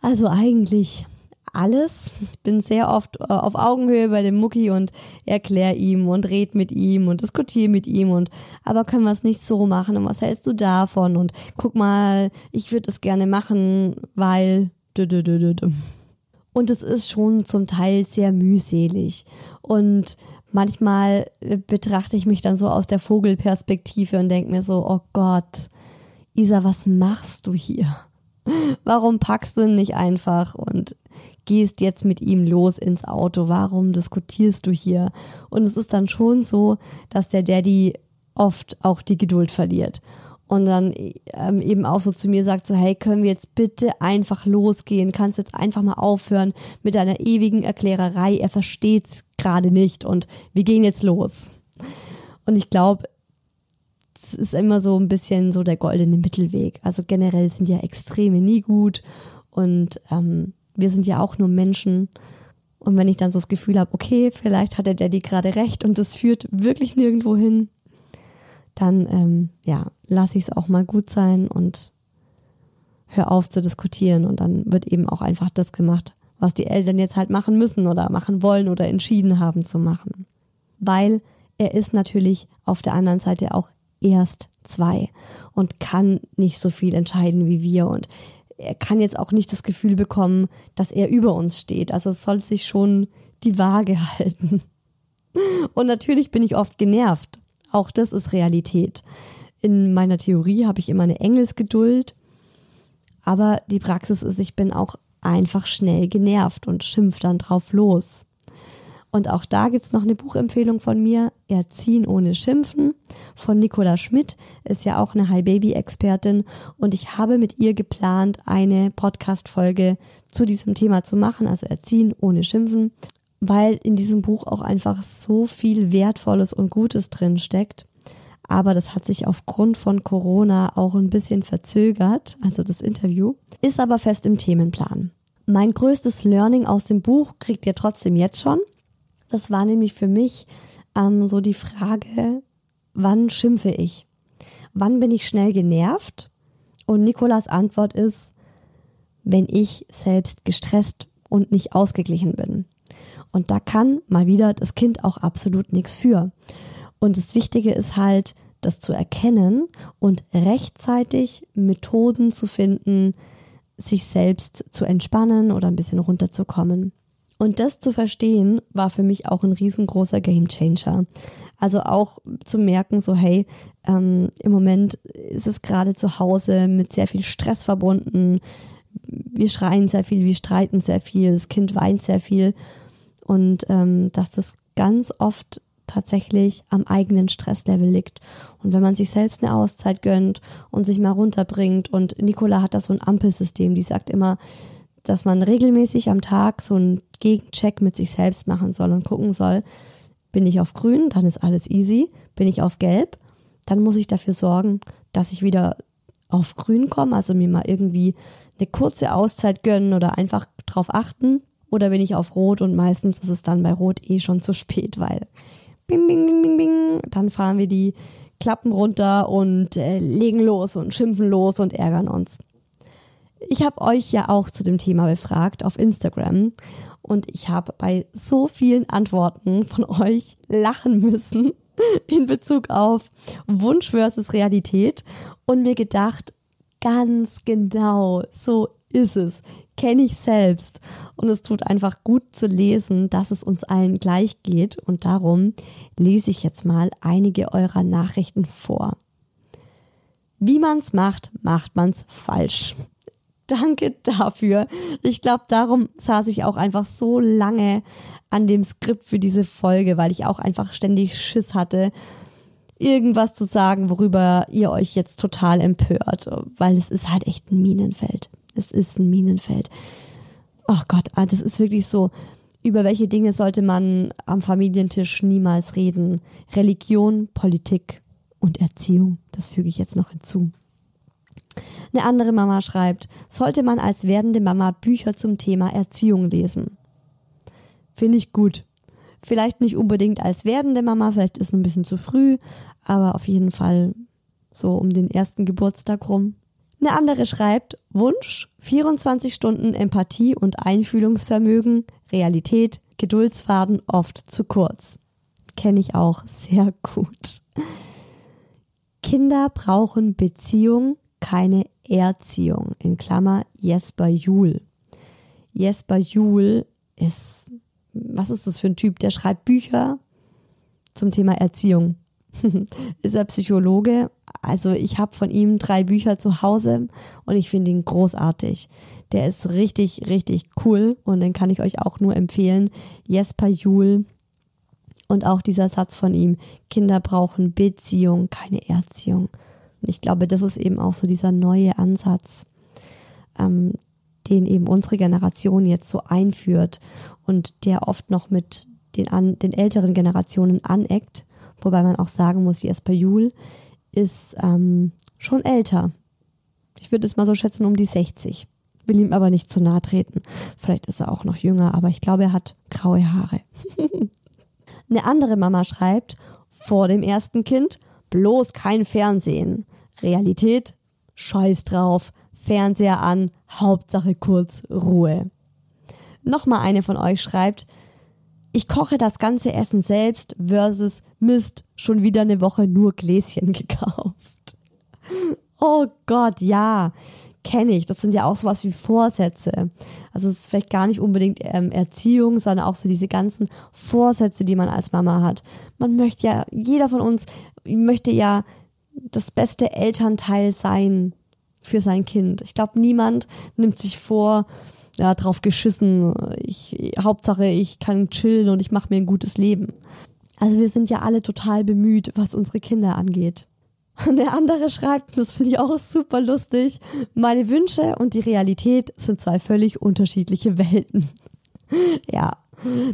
S1: Also eigentlich alles. Ich bin sehr oft äh, auf Augenhöhe bei dem Mucki und erkläre ihm und red mit ihm und diskutiere mit ihm und aber können wir es nicht so machen und was hältst du davon und guck mal, ich würde es gerne machen, weil und es ist schon zum Teil sehr mühselig und manchmal äh, betrachte ich mich dann so aus der Vogelperspektive und denke mir so, oh Gott, Isa, was machst du hier? Warum packst du nicht einfach und gehst jetzt mit ihm los ins Auto? Warum diskutierst du hier? Und es ist dann schon so, dass der Daddy oft auch die Geduld verliert. Und dann ähm, eben auch so zu mir sagt, so, hey, können wir jetzt bitte einfach losgehen? Kannst jetzt einfach mal aufhören mit deiner ewigen Erklärerei? Er versteht's gerade nicht und wir gehen jetzt los. Und ich glaube, es ist immer so ein bisschen so der goldene Mittelweg. Also generell sind ja Extreme nie gut und ähm, wir sind ja auch nur Menschen. Und wenn ich dann so das Gefühl habe, okay, vielleicht hat der Daddy gerade recht und das führt wirklich nirgendwo hin, dann ähm, ja, lasse ich es auch mal gut sein und hör auf zu diskutieren und dann wird eben auch einfach das gemacht, was die Eltern jetzt halt machen müssen oder machen wollen oder entschieden haben zu machen. Weil er ist natürlich auf der anderen Seite auch erst zwei und kann nicht so viel entscheiden wie wir und er kann jetzt auch nicht das Gefühl bekommen, dass er über uns steht. Also es soll sich schon die Waage halten. Und natürlich bin ich oft genervt. Auch das ist Realität. In meiner Theorie habe ich immer eine Engelsgeduld, aber die Praxis ist, ich bin auch einfach schnell genervt und schimpf dann drauf los. Und auch da gibt's noch eine Buchempfehlung von mir, Erziehen ohne Schimpfen, von Nicola Schmidt, ist ja auch eine High-Baby-Expertin und ich habe mit ihr geplant, eine Podcast-Folge zu diesem Thema zu machen, also Erziehen ohne Schimpfen, weil in diesem Buch auch einfach so viel Wertvolles und Gutes drin steckt. Aber das hat sich aufgrund von Corona auch ein bisschen verzögert, also das Interview, ist aber fest im Themenplan. Mein größtes Learning aus dem Buch kriegt ihr trotzdem jetzt schon. Das war nämlich für mich ähm, so die Frage, wann schimpfe ich? Wann bin ich schnell genervt? Und Nikolas Antwort ist, wenn ich selbst gestresst und nicht ausgeglichen bin. Und da kann mal wieder das Kind auch absolut nichts für. Und das Wichtige ist halt, das zu erkennen und rechtzeitig Methoden zu finden, sich selbst zu entspannen oder ein bisschen runterzukommen. Und das zu verstehen, war für mich auch ein riesengroßer Gamechanger. Also auch zu merken, so hey, ähm, im Moment ist es gerade zu Hause mit sehr viel Stress verbunden. Wir schreien sehr viel, wir streiten sehr viel, das Kind weint sehr viel und ähm, dass das ganz oft tatsächlich am eigenen Stresslevel liegt. Und wenn man sich selbst eine Auszeit gönnt und sich mal runterbringt und Nicola hat da so ein Ampelsystem, die sagt immer, dass man regelmäßig am Tag so einen Gegencheck mit sich selbst machen soll und gucken soll, bin ich auf grün, dann ist alles easy, bin ich auf gelb, dann muss ich dafür sorgen, dass ich wieder auf grün komme, also mir mal irgendwie eine kurze Auszeit gönnen oder einfach drauf achten, oder bin ich auf Rot und meistens ist es dann bei Rot eh schon zu spät, weil bing, bing, bing, bing, bing, dann fahren wir die Klappen runter und äh, legen los und schimpfen los und ärgern uns. Ich habe euch ja auch zu dem Thema befragt auf Instagram und ich habe bei so vielen Antworten von euch lachen müssen in Bezug auf Wunsch versus Realität und mir gedacht, ganz genau, so ist es kenne ich selbst. Und es tut einfach gut zu lesen, dass es uns allen gleich geht. Und darum lese ich jetzt mal einige eurer Nachrichten vor. Wie man's macht, macht man's falsch. Danke dafür. Ich glaube, darum saß ich auch einfach so lange an dem Skript für diese Folge, weil ich auch einfach ständig Schiss hatte, irgendwas zu sagen, worüber ihr euch jetzt total empört, weil es ist halt echt ein Minenfeld. Es ist ein Minenfeld. Ach oh Gott, ah, das ist wirklich so. Über welche Dinge sollte man am Familientisch niemals reden? Religion, Politik und Erziehung. Das füge ich jetzt noch hinzu. Eine andere Mama schreibt, sollte man als werdende Mama Bücher zum Thema Erziehung lesen? Finde ich gut. Vielleicht nicht unbedingt als werdende Mama, vielleicht ist es ein bisschen zu früh, aber auf jeden Fall so um den ersten Geburtstag rum. Eine andere schreibt, Wunsch, 24 Stunden Empathie und Einfühlungsvermögen, Realität, Geduldsfaden oft zu kurz. Kenne ich auch sehr gut. Kinder brauchen Beziehung, keine Erziehung. In Klammer Jesper Juhl. Jesper Juhl ist, was ist das für ein Typ? Der schreibt Bücher zum Thema Erziehung. ist er Psychologe. Also ich habe von ihm drei Bücher zu Hause und ich finde ihn großartig. Der ist richtig, richtig cool und den kann ich euch auch nur empfehlen. Jesper Juhl und auch dieser Satz von ihm, Kinder brauchen Beziehung, keine Erziehung. Und ich glaube, das ist eben auch so dieser neue Ansatz, ähm, den eben unsere Generation jetzt so einführt und der oft noch mit den, an, den älteren Generationen aneckt Wobei man auch sagen muss, die Espayul ist ähm, schon älter. Ich würde es mal so schätzen um die 60. Will ihm aber nicht zu nahe treten. Vielleicht ist er auch noch jünger, aber ich glaube, er hat graue Haare. Eine andere Mama schreibt, vor dem ersten Kind bloß kein Fernsehen. Realität, scheiß drauf, Fernseher an, Hauptsache kurz Ruhe. Nochmal eine von euch schreibt, ich koche das ganze Essen selbst versus Mist, schon wieder eine Woche nur Gläschen gekauft. Oh Gott, ja, kenne ich. Das sind ja auch sowas wie Vorsätze. Also es ist vielleicht gar nicht unbedingt ähm, Erziehung, sondern auch so diese ganzen Vorsätze, die man als Mama hat. Man möchte ja, jeder von uns möchte ja das beste Elternteil sein für sein Kind. Ich glaube, niemand nimmt sich vor, ja, drauf geschissen. Ich, Hauptsache, ich kann chillen und ich mache mir ein gutes Leben. Also wir sind ja alle total bemüht, was unsere Kinder angeht. Und der andere schreibt, das finde ich auch super lustig, meine Wünsche und die Realität sind zwei völlig unterschiedliche Welten. Ja,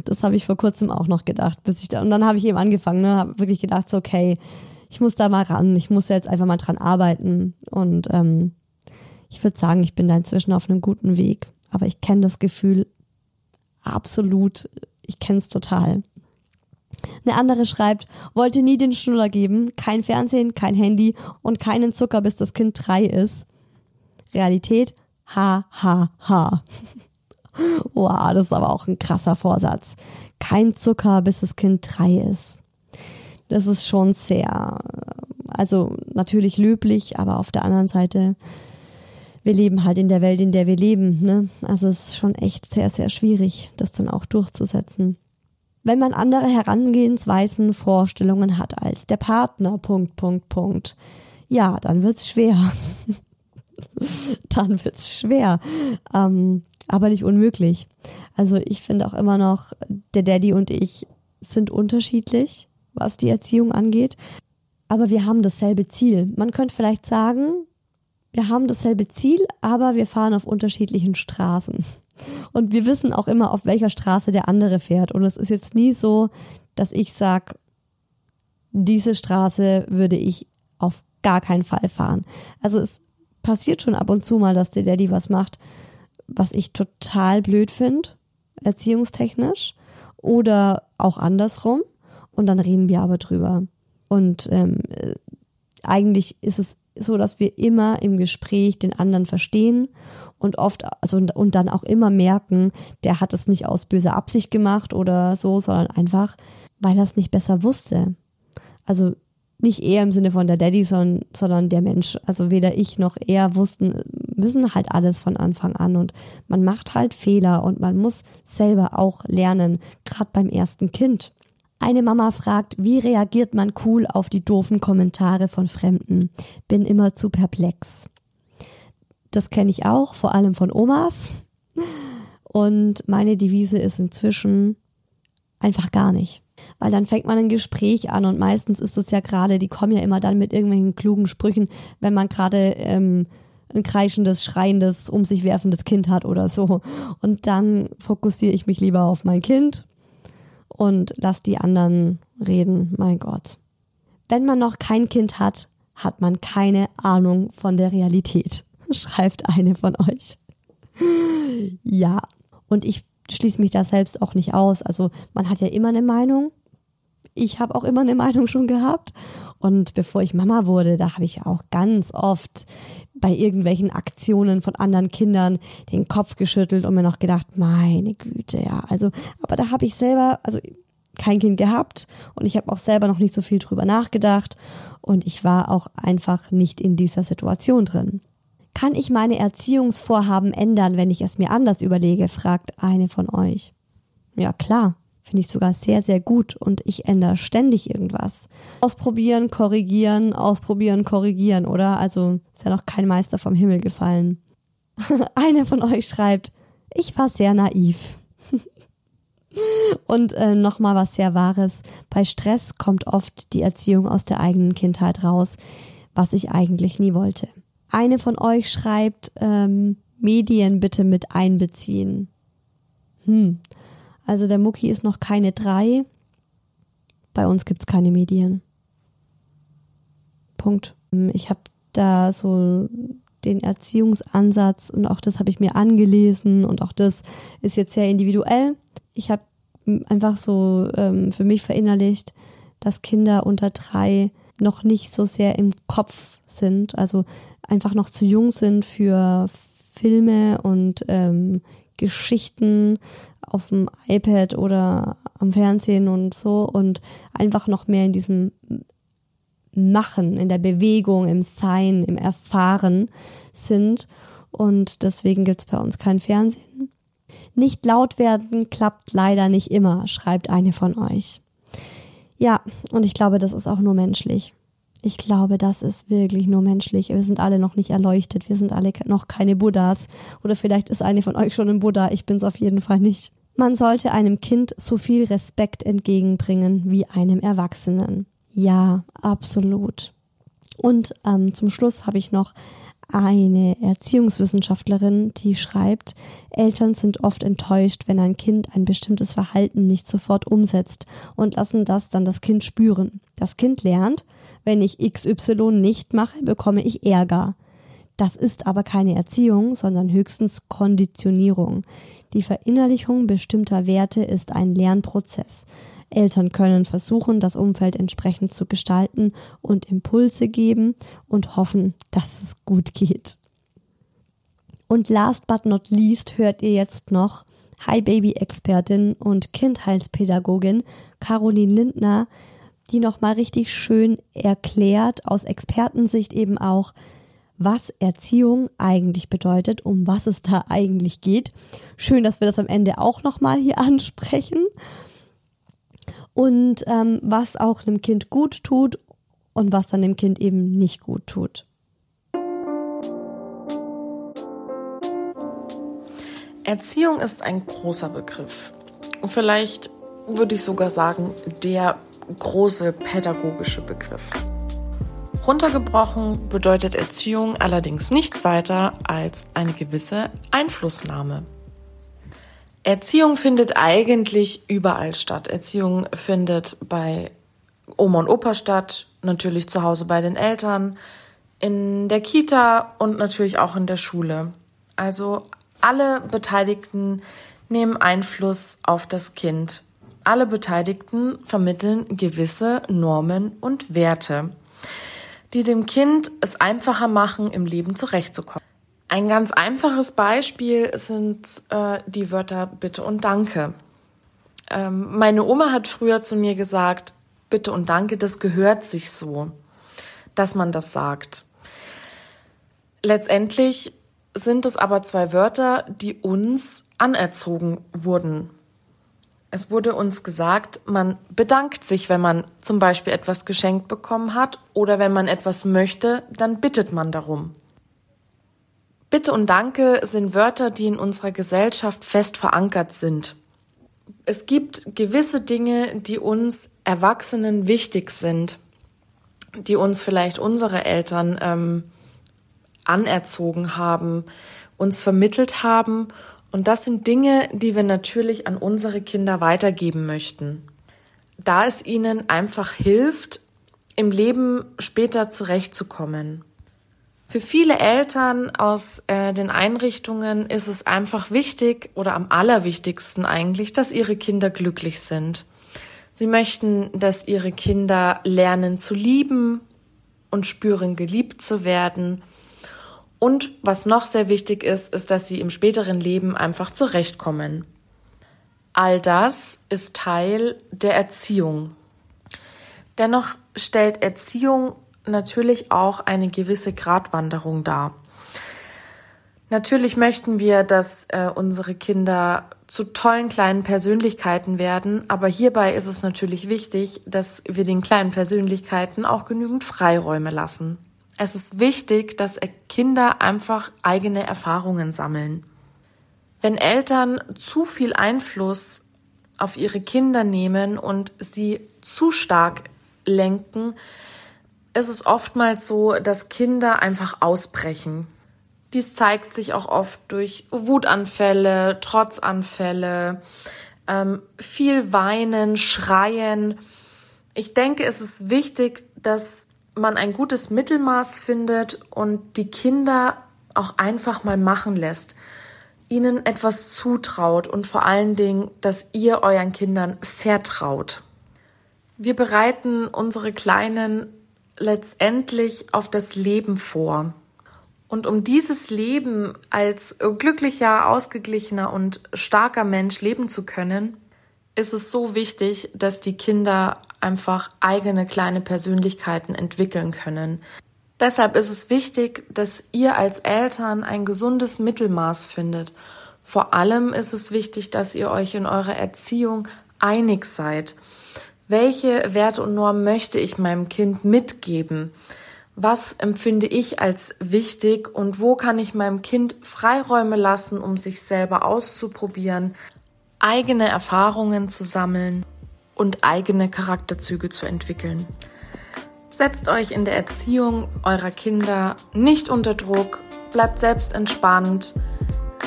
S1: Das habe ich vor kurzem auch noch gedacht, bis ich da, und dann habe ich eben angefangen, ne, habe wirklich gedacht, so, okay, ich muss da mal ran, ich muss jetzt einfach mal dran arbeiten. Und ähm, ich würde sagen, ich bin da inzwischen auf einem guten Weg. Aber ich kenne das Gefühl absolut, ich kenne es total. Eine andere schreibt, wollte nie den Schnuller geben, kein Fernsehen, kein Handy und keinen Zucker, bis das Kind drei ist. Realität, ha, ha, ha. wow, das ist aber auch ein krasser Vorsatz. Kein Zucker, bis das Kind drei ist. Das ist schon sehr, also natürlich löblich, aber auf der anderen Seite, wir leben halt in der Welt, in der wir leben. Ne? Also es ist schon echt sehr, sehr schwierig, das dann auch durchzusetzen wenn man andere Herangehensweisen, Vorstellungen hat als der Partner, Punkt, Punkt, Punkt. Ja, dann wird's schwer. dann wird's schwer. Ähm, aber nicht unmöglich. Also ich finde auch immer noch, der Daddy und ich sind unterschiedlich, was die Erziehung angeht. Aber wir haben dasselbe Ziel. Man könnte vielleicht sagen, wir haben dasselbe Ziel, aber wir fahren auf unterschiedlichen Straßen. Und wir wissen auch immer, auf welcher Straße der andere fährt. Und es ist jetzt nie so, dass ich sage, diese Straße würde ich auf gar keinen Fall fahren. Also es passiert schon ab und zu mal, dass der Daddy was macht, was ich total blöd finde, erziehungstechnisch oder auch andersrum. Und dann reden wir aber drüber. Und ähm, eigentlich ist es so, dass wir immer im Gespräch den anderen verstehen und oft, also und dann auch immer merken, der hat es nicht aus böser Absicht gemacht oder so, sondern einfach, weil er es nicht besser wusste. Also nicht eher im Sinne von der Daddy, sondern, sondern der Mensch. Also weder ich noch er wussten, wissen halt alles von Anfang an und man macht halt Fehler und man muss selber auch lernen, gerade beim ersten Kind. Eine Mama fragt, wie reagiert man cool auf die doofen Kommentare von Fremden? Bin immer zu perplex. Das kenne ich auch, vor allem von Omas. Und meine Devise ist inzwischen einfach gar nicht. Weil dann fängt man ein Gespräch an und meistens ist es ja gerade, die kommen ja immer dann mit irgendwelchen klugen Sprüchen, wenn man gerade ähm, ein kreischendes, schreiendes, um sich werfendes Kind hat oder so. Und dann fokussiere ich mich lieber auf mein Kind und lass die anderen reden, mein Gott. Wenn man noch kein Kind hat, hat man keine Ahnung von der Realität, schreibt eine von euch. ja, und ich schließe mich da selbst auch nicht aus. Also man hat ja immer eine Meinung. Ich habe auch immer eine Meinung schon gehabt. Und bevor ich Mama wurde, da habe ich auch ganz oft bei irgendwelchen Aktionen von anderen Kindern den Kopf geschüttelt und mir noch gedacht, meine Güte, ja. Also, aber da habe ich selber, also kein Kind gehabt und ich habe auch selber noch nicht so viel drüber nachgedacht und ich war auch einfach nicht in dieser Situation drin. Kann ich meine Erziehungsvorhaben ändern, wenn ich es mir anders überlege? fragt eine von euch. Ja, klar. Finde ich sogar sehr, sehr gut und ich ändere ständig irgendwas. Ausprobieren, korrigieren, ausprobieren, korrigieren, oder? Also ist ja noch kein Meister vom Himmel gefallen. Eine von euch schreibt, ich war sehr naiv. und äh, nochmal was sehr Wahres. Bei Stress kommt oft die Erziehung aus der eigenen Kindheit raus, was ich eigentlich nie wollte. Eine von euch schreibt, ähm, Medien bitte mit einbeziehen. Hm, also der Mucki ist noch keine drei. Bei uns gibt's keine Medien. Punkt. Ich habe da so den Erziehungsansatz und auch das habe ich mir angelesen und auch das ist jetzt sehr individuell. Ich habe einfach so ähm, für mich verinnerlicht, dass Kinder unter drei noch nicht so sehr im Kopf sind, also einfach noch zu jung sind für Filme und ähm, Geschichten auf dem iPad oder am Fernsehen und so und einfach noch mehr in diesem Machen, in der Bewegung, im Sein, im Erfahren sind. Und deswegen gibt's bei uns kein Fernsehen. Nicht laut werden klappt leider nicht immer, schreibt eine von euch. Ja, und ich glaube, das ist auch nur menschlich. Ich glaube, das ist wirklich nur menschlich. Wir sind alle noch nicht erleuchtet. Wir sind alle noch keine Buddhas. Oder vielleicht ist eine von euch schon ein Buddha. Ich bin's auf jeden Fall nicht. Man sollte einem Kind so viel Respekt entgegenbringen wie einem Erwachsenen. Ja, absolut. Und ähm, zum Schluss habe ich noch eine Erziehungswissenschaftlerin, die schreibt, Eltern sind oft enttäuscht, wenn ein Kind ein bestimmtes Verhalten nicht sofort umsetzt und lassen das dann das Kind spüren. Das Kind lernt, wenn ich XY nicht mache, bekomme ich Ärger. Das ist aber keine Erziehung, sondern höchstens Konditionierung. Die Verinnerlichung bestimmter Werte ist ein Lernprozess. Eltern können versuchen, das Umfeld entsprechend zu gestalten und Impulse geben und hoffen, dass es gut geht. Und last but not least hört ihr jetzt noch Hi Baby Expertin und Kindheitspädagogin Caroline Lindner, die nochmal richtig schön erklärt, aus Expertensicht eben auch, was Erziehung eigentlich bedeutet, um was es da eigentlich geht. Schön, dass wir das am Ende auch nochmal hier ansprechen und ähm, was auch einem Kind gut tut und was dann dem Kind eben nicht gut tut.
S3: Erziehung ist ein großer Begriff. Vielleicht würde ich sogar sagen, der große pädagogische Begriff. Runtergebrochen bedeutet Erziehung allerdings nichts weiter als eine gewisse Einflussnahme. Erziehung findet eigentlich überall statt. Erziehung findet bei Oma und Opa statt, natürlich zu Hause bei den Eltern, in der Kita und natürlich auch in der Schule. Also alle Beteiligten nehmen Einfluss auf das Kind. Alle Beteiligten vermitteln gewisse Normen und Werte, die dem Kind es einfacher machen, im Leben zurechtzukommen. Ein ganz einfaches Beispiel sind äh, die Wörter Bitte und Danke. Ähm, meine Oma hat früher zu mir gesagt, Bitte und Danke, das gehört sich so, dass man das sagt. Letztendlich sind es aber zwei Wörter, die uns anerzogen wurden. Es wurde uns gesagt, man bedankt sich, wenn man zum Beispiel etwas geschenkt bekommen hat oder wenn man etwas möchte, dann bittet man darum. Bitte und Danke sind Wörter, die in unserer Gesellschaft fest verankert sind. Es gibt gewisse Dinge, die uns Erwachsenen wichtig sind, die uns vielleicht unsere Eltern ähm, anerzogen haben, uns vermittelt haben. Und das sind Dinge, die wir natürlich an unsere Kinder weitergeben möchten. Da es ihnen einfach hilft, im Leben später zurechtzukommen. Für viele Eltern aus äh, den Einrichtungen ist es einfach wichtig oder am allerwichtigsten eigentlich, dass ihre Kinder glücklich sind. Sie möchten, dass ihre Kinder lernen zu lieben und spüren geliebt zu werden. Und was noch sehr wichtig ist, ist, dass sie im späteren Leben einfach zurechtkommen. All das ist Teil der Erziehung. Dennoch stellt Erziehung natürlich auch eine gewisse Gratwanderung dar. Natürlich möchten wir, dass äh, unsere Kinder zu tollen kleinen Persönlichkeiten werden, aber hierbei ist es natürlich wichtig, dass wir den kleinen Persönlichkeiten auch genügend Freiräume lassen. Es ist wichtig, dass Kinder einfach eigene Erfahrungen sammeln. Wenn Eltern zu viel Einfluss auf ihre Kinder nehmen und sie zu stark lenken, ist es oftmals so, dass Kinder einfach ausbrechen. Dies zeigt sich auch oft durch Wutanfälle, Trotzanfälle, ähm, viel Weinen, Schreien. Ich denke, es ist wichtig, dass man ein gutes Mittelmaß findet und die Kinder auch einfach mal machen lässt, ihnen etwas zutraut und vor allen Dingen, dass ihr euren Kindern vertraut. Wir bereiten unsere Kleinen letztendlich auf das Leben vor. Und um dieses Leben als glücklicher, ausgeglichener und starker Mensch leben zu können, ist es so wichtig, dass die Kinder einfach eigene kleine Persönlichkeiten entwickeln können. Deshalb ist es wichtig, dass ihr als Eltern ein gesundes Mittelmaß findet. Vor allem ist es wichtig, dass ihr euch in eurer Erziehung einig seid welche Werte und Normen möchte ich meinem Kind mitgeben? Was empfinde ich als wichtig und wo kann ich meinem Kind Freiräume lassen, um sich selber auszuprobieren, eigene Erfahrungen zu sammeln und eigene Charakterzüge zu entwickeln? Setzt euch in der Erziehung eurer Kinder nicht unter Druck, bleibt selbst entspannt,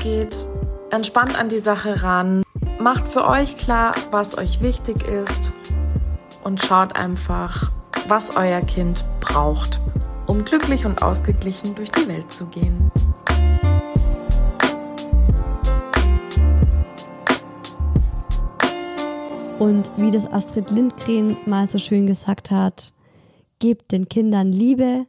S3: geht entspannt an die Sache ran, macht für euch klar, was euch wichtig ist und schaut einfach, was euer Kind braucht, um glücklich und ausgeglichen durch die Welt zu gehen.
S1: Und wie das Astrid Lindgren mal so schön gesagt hat, gebt den Kindern Liebe,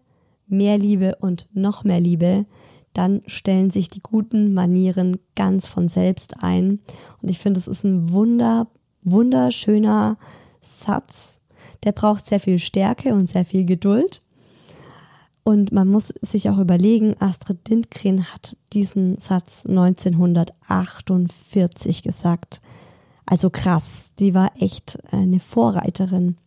S1: mehr Liebe und noch mehr Liebe, dann stellen sich die guten Manieren ganz von selbst ein. Und ich finde, es ist ein wunder, wunderschöner Satz. Der braucht sehr viel Stärke und sehr viel Geduld. Und man muss sich auch überlegen, Astrid Lindgren hat diesen Satz 1948 gesagt. Also krass, die war echt eine Vorreiterin.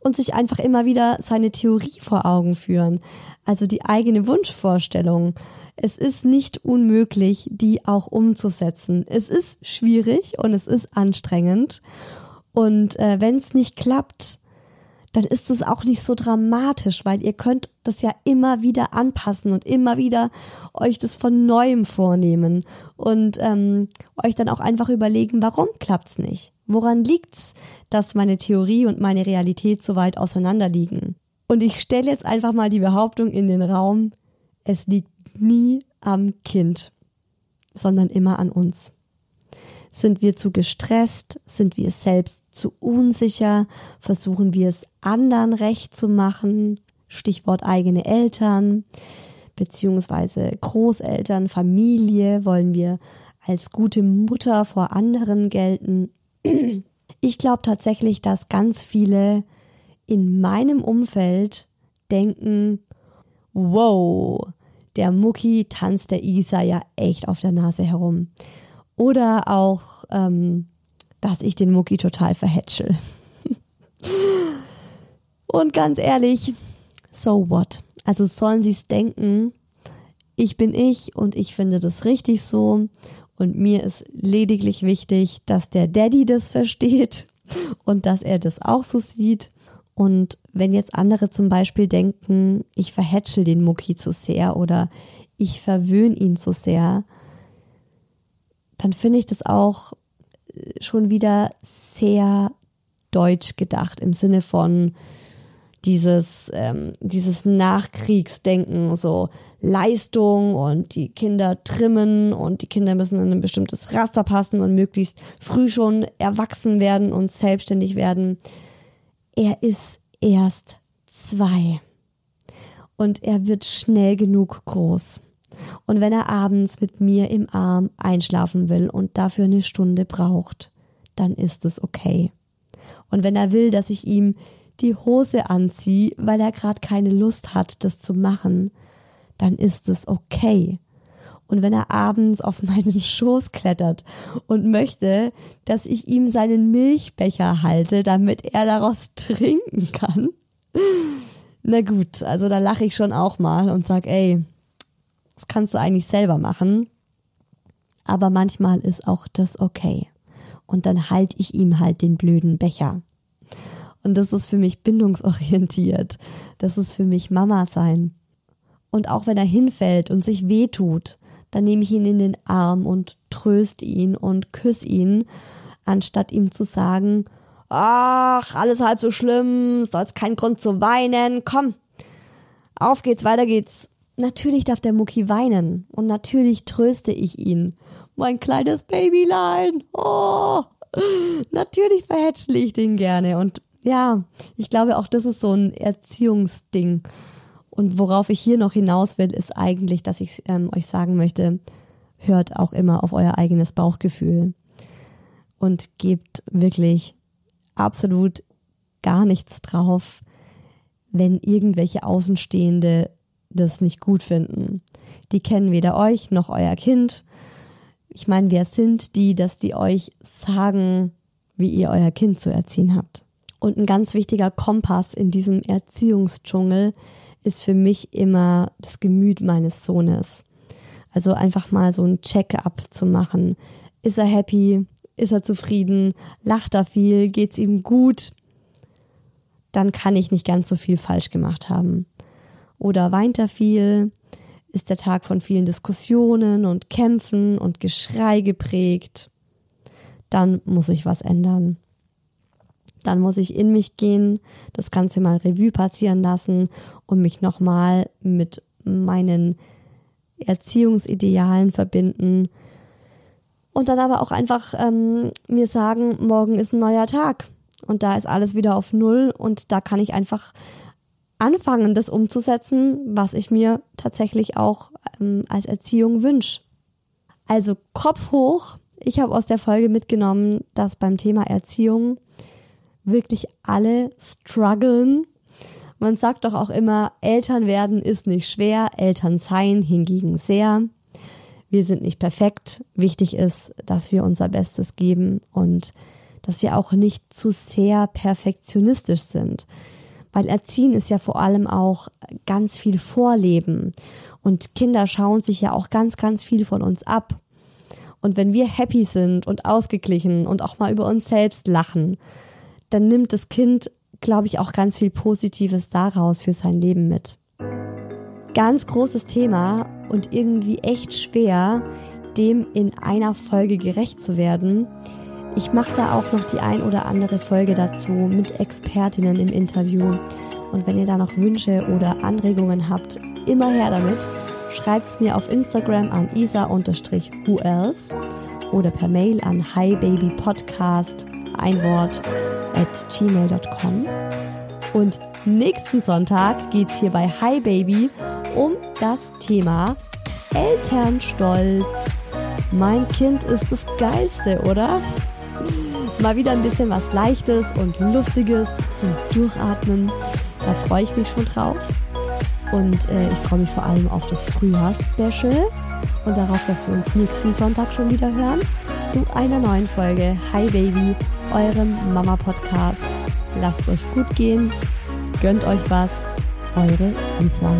S1: Und sich einfach immer wieder seine Theorie vor Augen führen, also die eigene Wunschvorstellung. Es ist nicht unmöglich, die auch umzusetzen. Es ist schwierig und es ist anstrengend. Und äh, wenn es nicht klappt, dann ist es auch nicht so dramatisch, weil ihr könnt das ja immer wieder anpassen und immer wieder euch das von neuem vornehmen und ähm, euch dann auch einfach überlegen, warum klappt's nicht? Woran liegt's, dass meine Theorie und meine Realität so weit auseinander liegen? Und ich stelle jetzt einfach mal die Behauptung in den Raum, es liegt nie am Kind, sondern immer an uns. Sind wir zu gestresst? Sind wir selbst zu unsicher? Versuchen wir es anderen recht zu machen? Stichwort eigene Eltern, beziehungsweise Großeltern, Familie. Wollen wir als gute Mutter vor anderen gelten? Ich glaube tatsächlich, dass ganz viele in meinem Umfeld denken, wow, der Mucki tanzt der Isa ja echt auf der Nase herum. Oder auch, ähm, dass ich den Mucki total verhätschel. Und ganz ehrlich, so what? Also sollen sie es denken, ich bin ich und ich finde das richtig so. Und mir ist lediglich wichtig, dass der Daddy das versteht und dass er das auch so sieht. Und wenn jetzt andere zum Beispiel denken, ich verhätschel den Mucki zu sehr oder ich verwöhne ihn zu sehr, dann finde ich das auch äh, schon wieder sehr deutsch gedacht im Sinne von dieses, ähm, dieses Nachkriegsdenken, so Leistung und die Kinder trimmen und die Kinder müssen in ein bestimmtes Raster passen und möglichst früh schon erwachsen werden und selbstständig werden. Er ist erst zwei und er wird schnell genug groß. Und wenn er abends mit mir im Arm einschlafen will und dafür eine Stunde braucht, dann ist es okay. Und wenn er will, dass ich ihm die Hose anziehe, weil er gerade keine Lust hat, das zu machen, dann ist es okay. Und wenn er abends auf meinen Schoß klettert und möchte, dass ich ihm seinen Milchbecher halte, damit er daraus trinken kann, na gut, also da lache ich schon auch mal und sag, ey, das kannst du eigentlich selber machen. Aber manchmal ist auch das okay. Und dann halte ich ihm halt den blöden Becher. Und das ist für mich bindungsorientiert. Das ist für mich Mama sein. Und auch wenn er hinfällt und sich wehtut, dann nehme ich ihn in den Arm und tröste ihn und küsse ihn, anstatt ihm zu sagen, ach, alles halb so schlimm, soll's kein Grund zu weinen, komm, auf geht's, weiter geht's. Natürlich darf der Mucki weinen und natürlich tröste ich ihn. Mein kleines Babylein. Oh, natürlich verhätschle ich den gerne. Und ja, ich glaube auch das ist so ein Erziehungsding. Und worauf ich hier noch hinaus will, ist eigentlich, dass ich ähm, euch sagen möchte, hört auch immer auf euer eigenes Bauchgefühl und gebt wirklich absolut gar nichts drauf, wenn irgendwelche Außenstehende das nicht gut finden. Die kennen weder euch noch euer Kind. Ich meine, wer sind die, dass die euch sagen, wie ihr euer Kind zu erziehen habt? Und ein ganz wichtiger Kompass in diesem Erziehungsdschungel ist für mich immer das Gemüt meines Sohnes. Also einfach mal so ein Check-up zu machen. Ist er happy? Ist er zufrieden? Lacht er viel? Geht's ihm gut? dann kann ich nicht ganz so viel falsch gemacht haben. Oder weint er viel? Ist der Tag von vielen Diskussionen und Kämpfen und Geschrei geprägt? Dann muss ich was ändern. Dann muss ich in mich gehen, das Ganze mal Revue passieren lassen und mich nochmal mit meinen Erziehungsidealen verbinden. Und dann aber auch einfach ähm, mir sagen, morgen ist ein neuer Tag. Und da ist alles wieder auf Null und da kann ich einfach anfangen, das umzusetzen, was ich mir tatsächlich auch ähm, als Erziehung wünsche. Also Kopf hoch. Ich habe aus der Folge mitgenommen, dass beim Thema Erziehung wirklich alle strugglen. Man sagt doch auch immer, Eltern werden ist nicht schwer, Eltern sein hingegen sehr. Wir sind nicht perfekt. Wichtig ist, dass wir unser Bestes geben und dass wir auch nicht zu sehr perfektionistisch sind. Weil Erziehen ist ja vor allem auch ganz viel Vorleben. Und Kinder schauen sich ja auch ganz, ganz viel von uns ab. Und wenn wir happy sind und ausgeglichen und auch mal über uns selbst lachen, dann nimmt das Kind, glaube ich, auch ganz viel Positives daraus für sein Leben mit. Ganz großes Thema und irgendwie echt schwer, dem in einer Folge gerecht zu werden. Ich mache da auch noch die ein oder andere Folge dazu mit Expertinnen im Interview. Und wenn ihr da noch Wünsche oder Anregungen habt, immer her damit. Schreibt's mir auf Instagram an isa-who else oder per Mail an hibabypodcast, ein Wort, at gmail.com. Und nächsten Sonntag geht's hier bei Hi Baby um das Thema Elternstolz. Mein Kind ist das Geilste, oder? Mal wieder ein bisschen was Leichtes und Lustiges zum Durchatmen. Da freue ich mich schon drauf. Und äh, ich freue mich vor allem auf das Frühjahrs-Special und darauf, dass wir uns nächsten Sonntag schon wieder hören zu einer neuen Folge Hi Baby, eurem Mama-Podcast. Lasst es euch gut gehen, gönnt euch was. Eure Isa.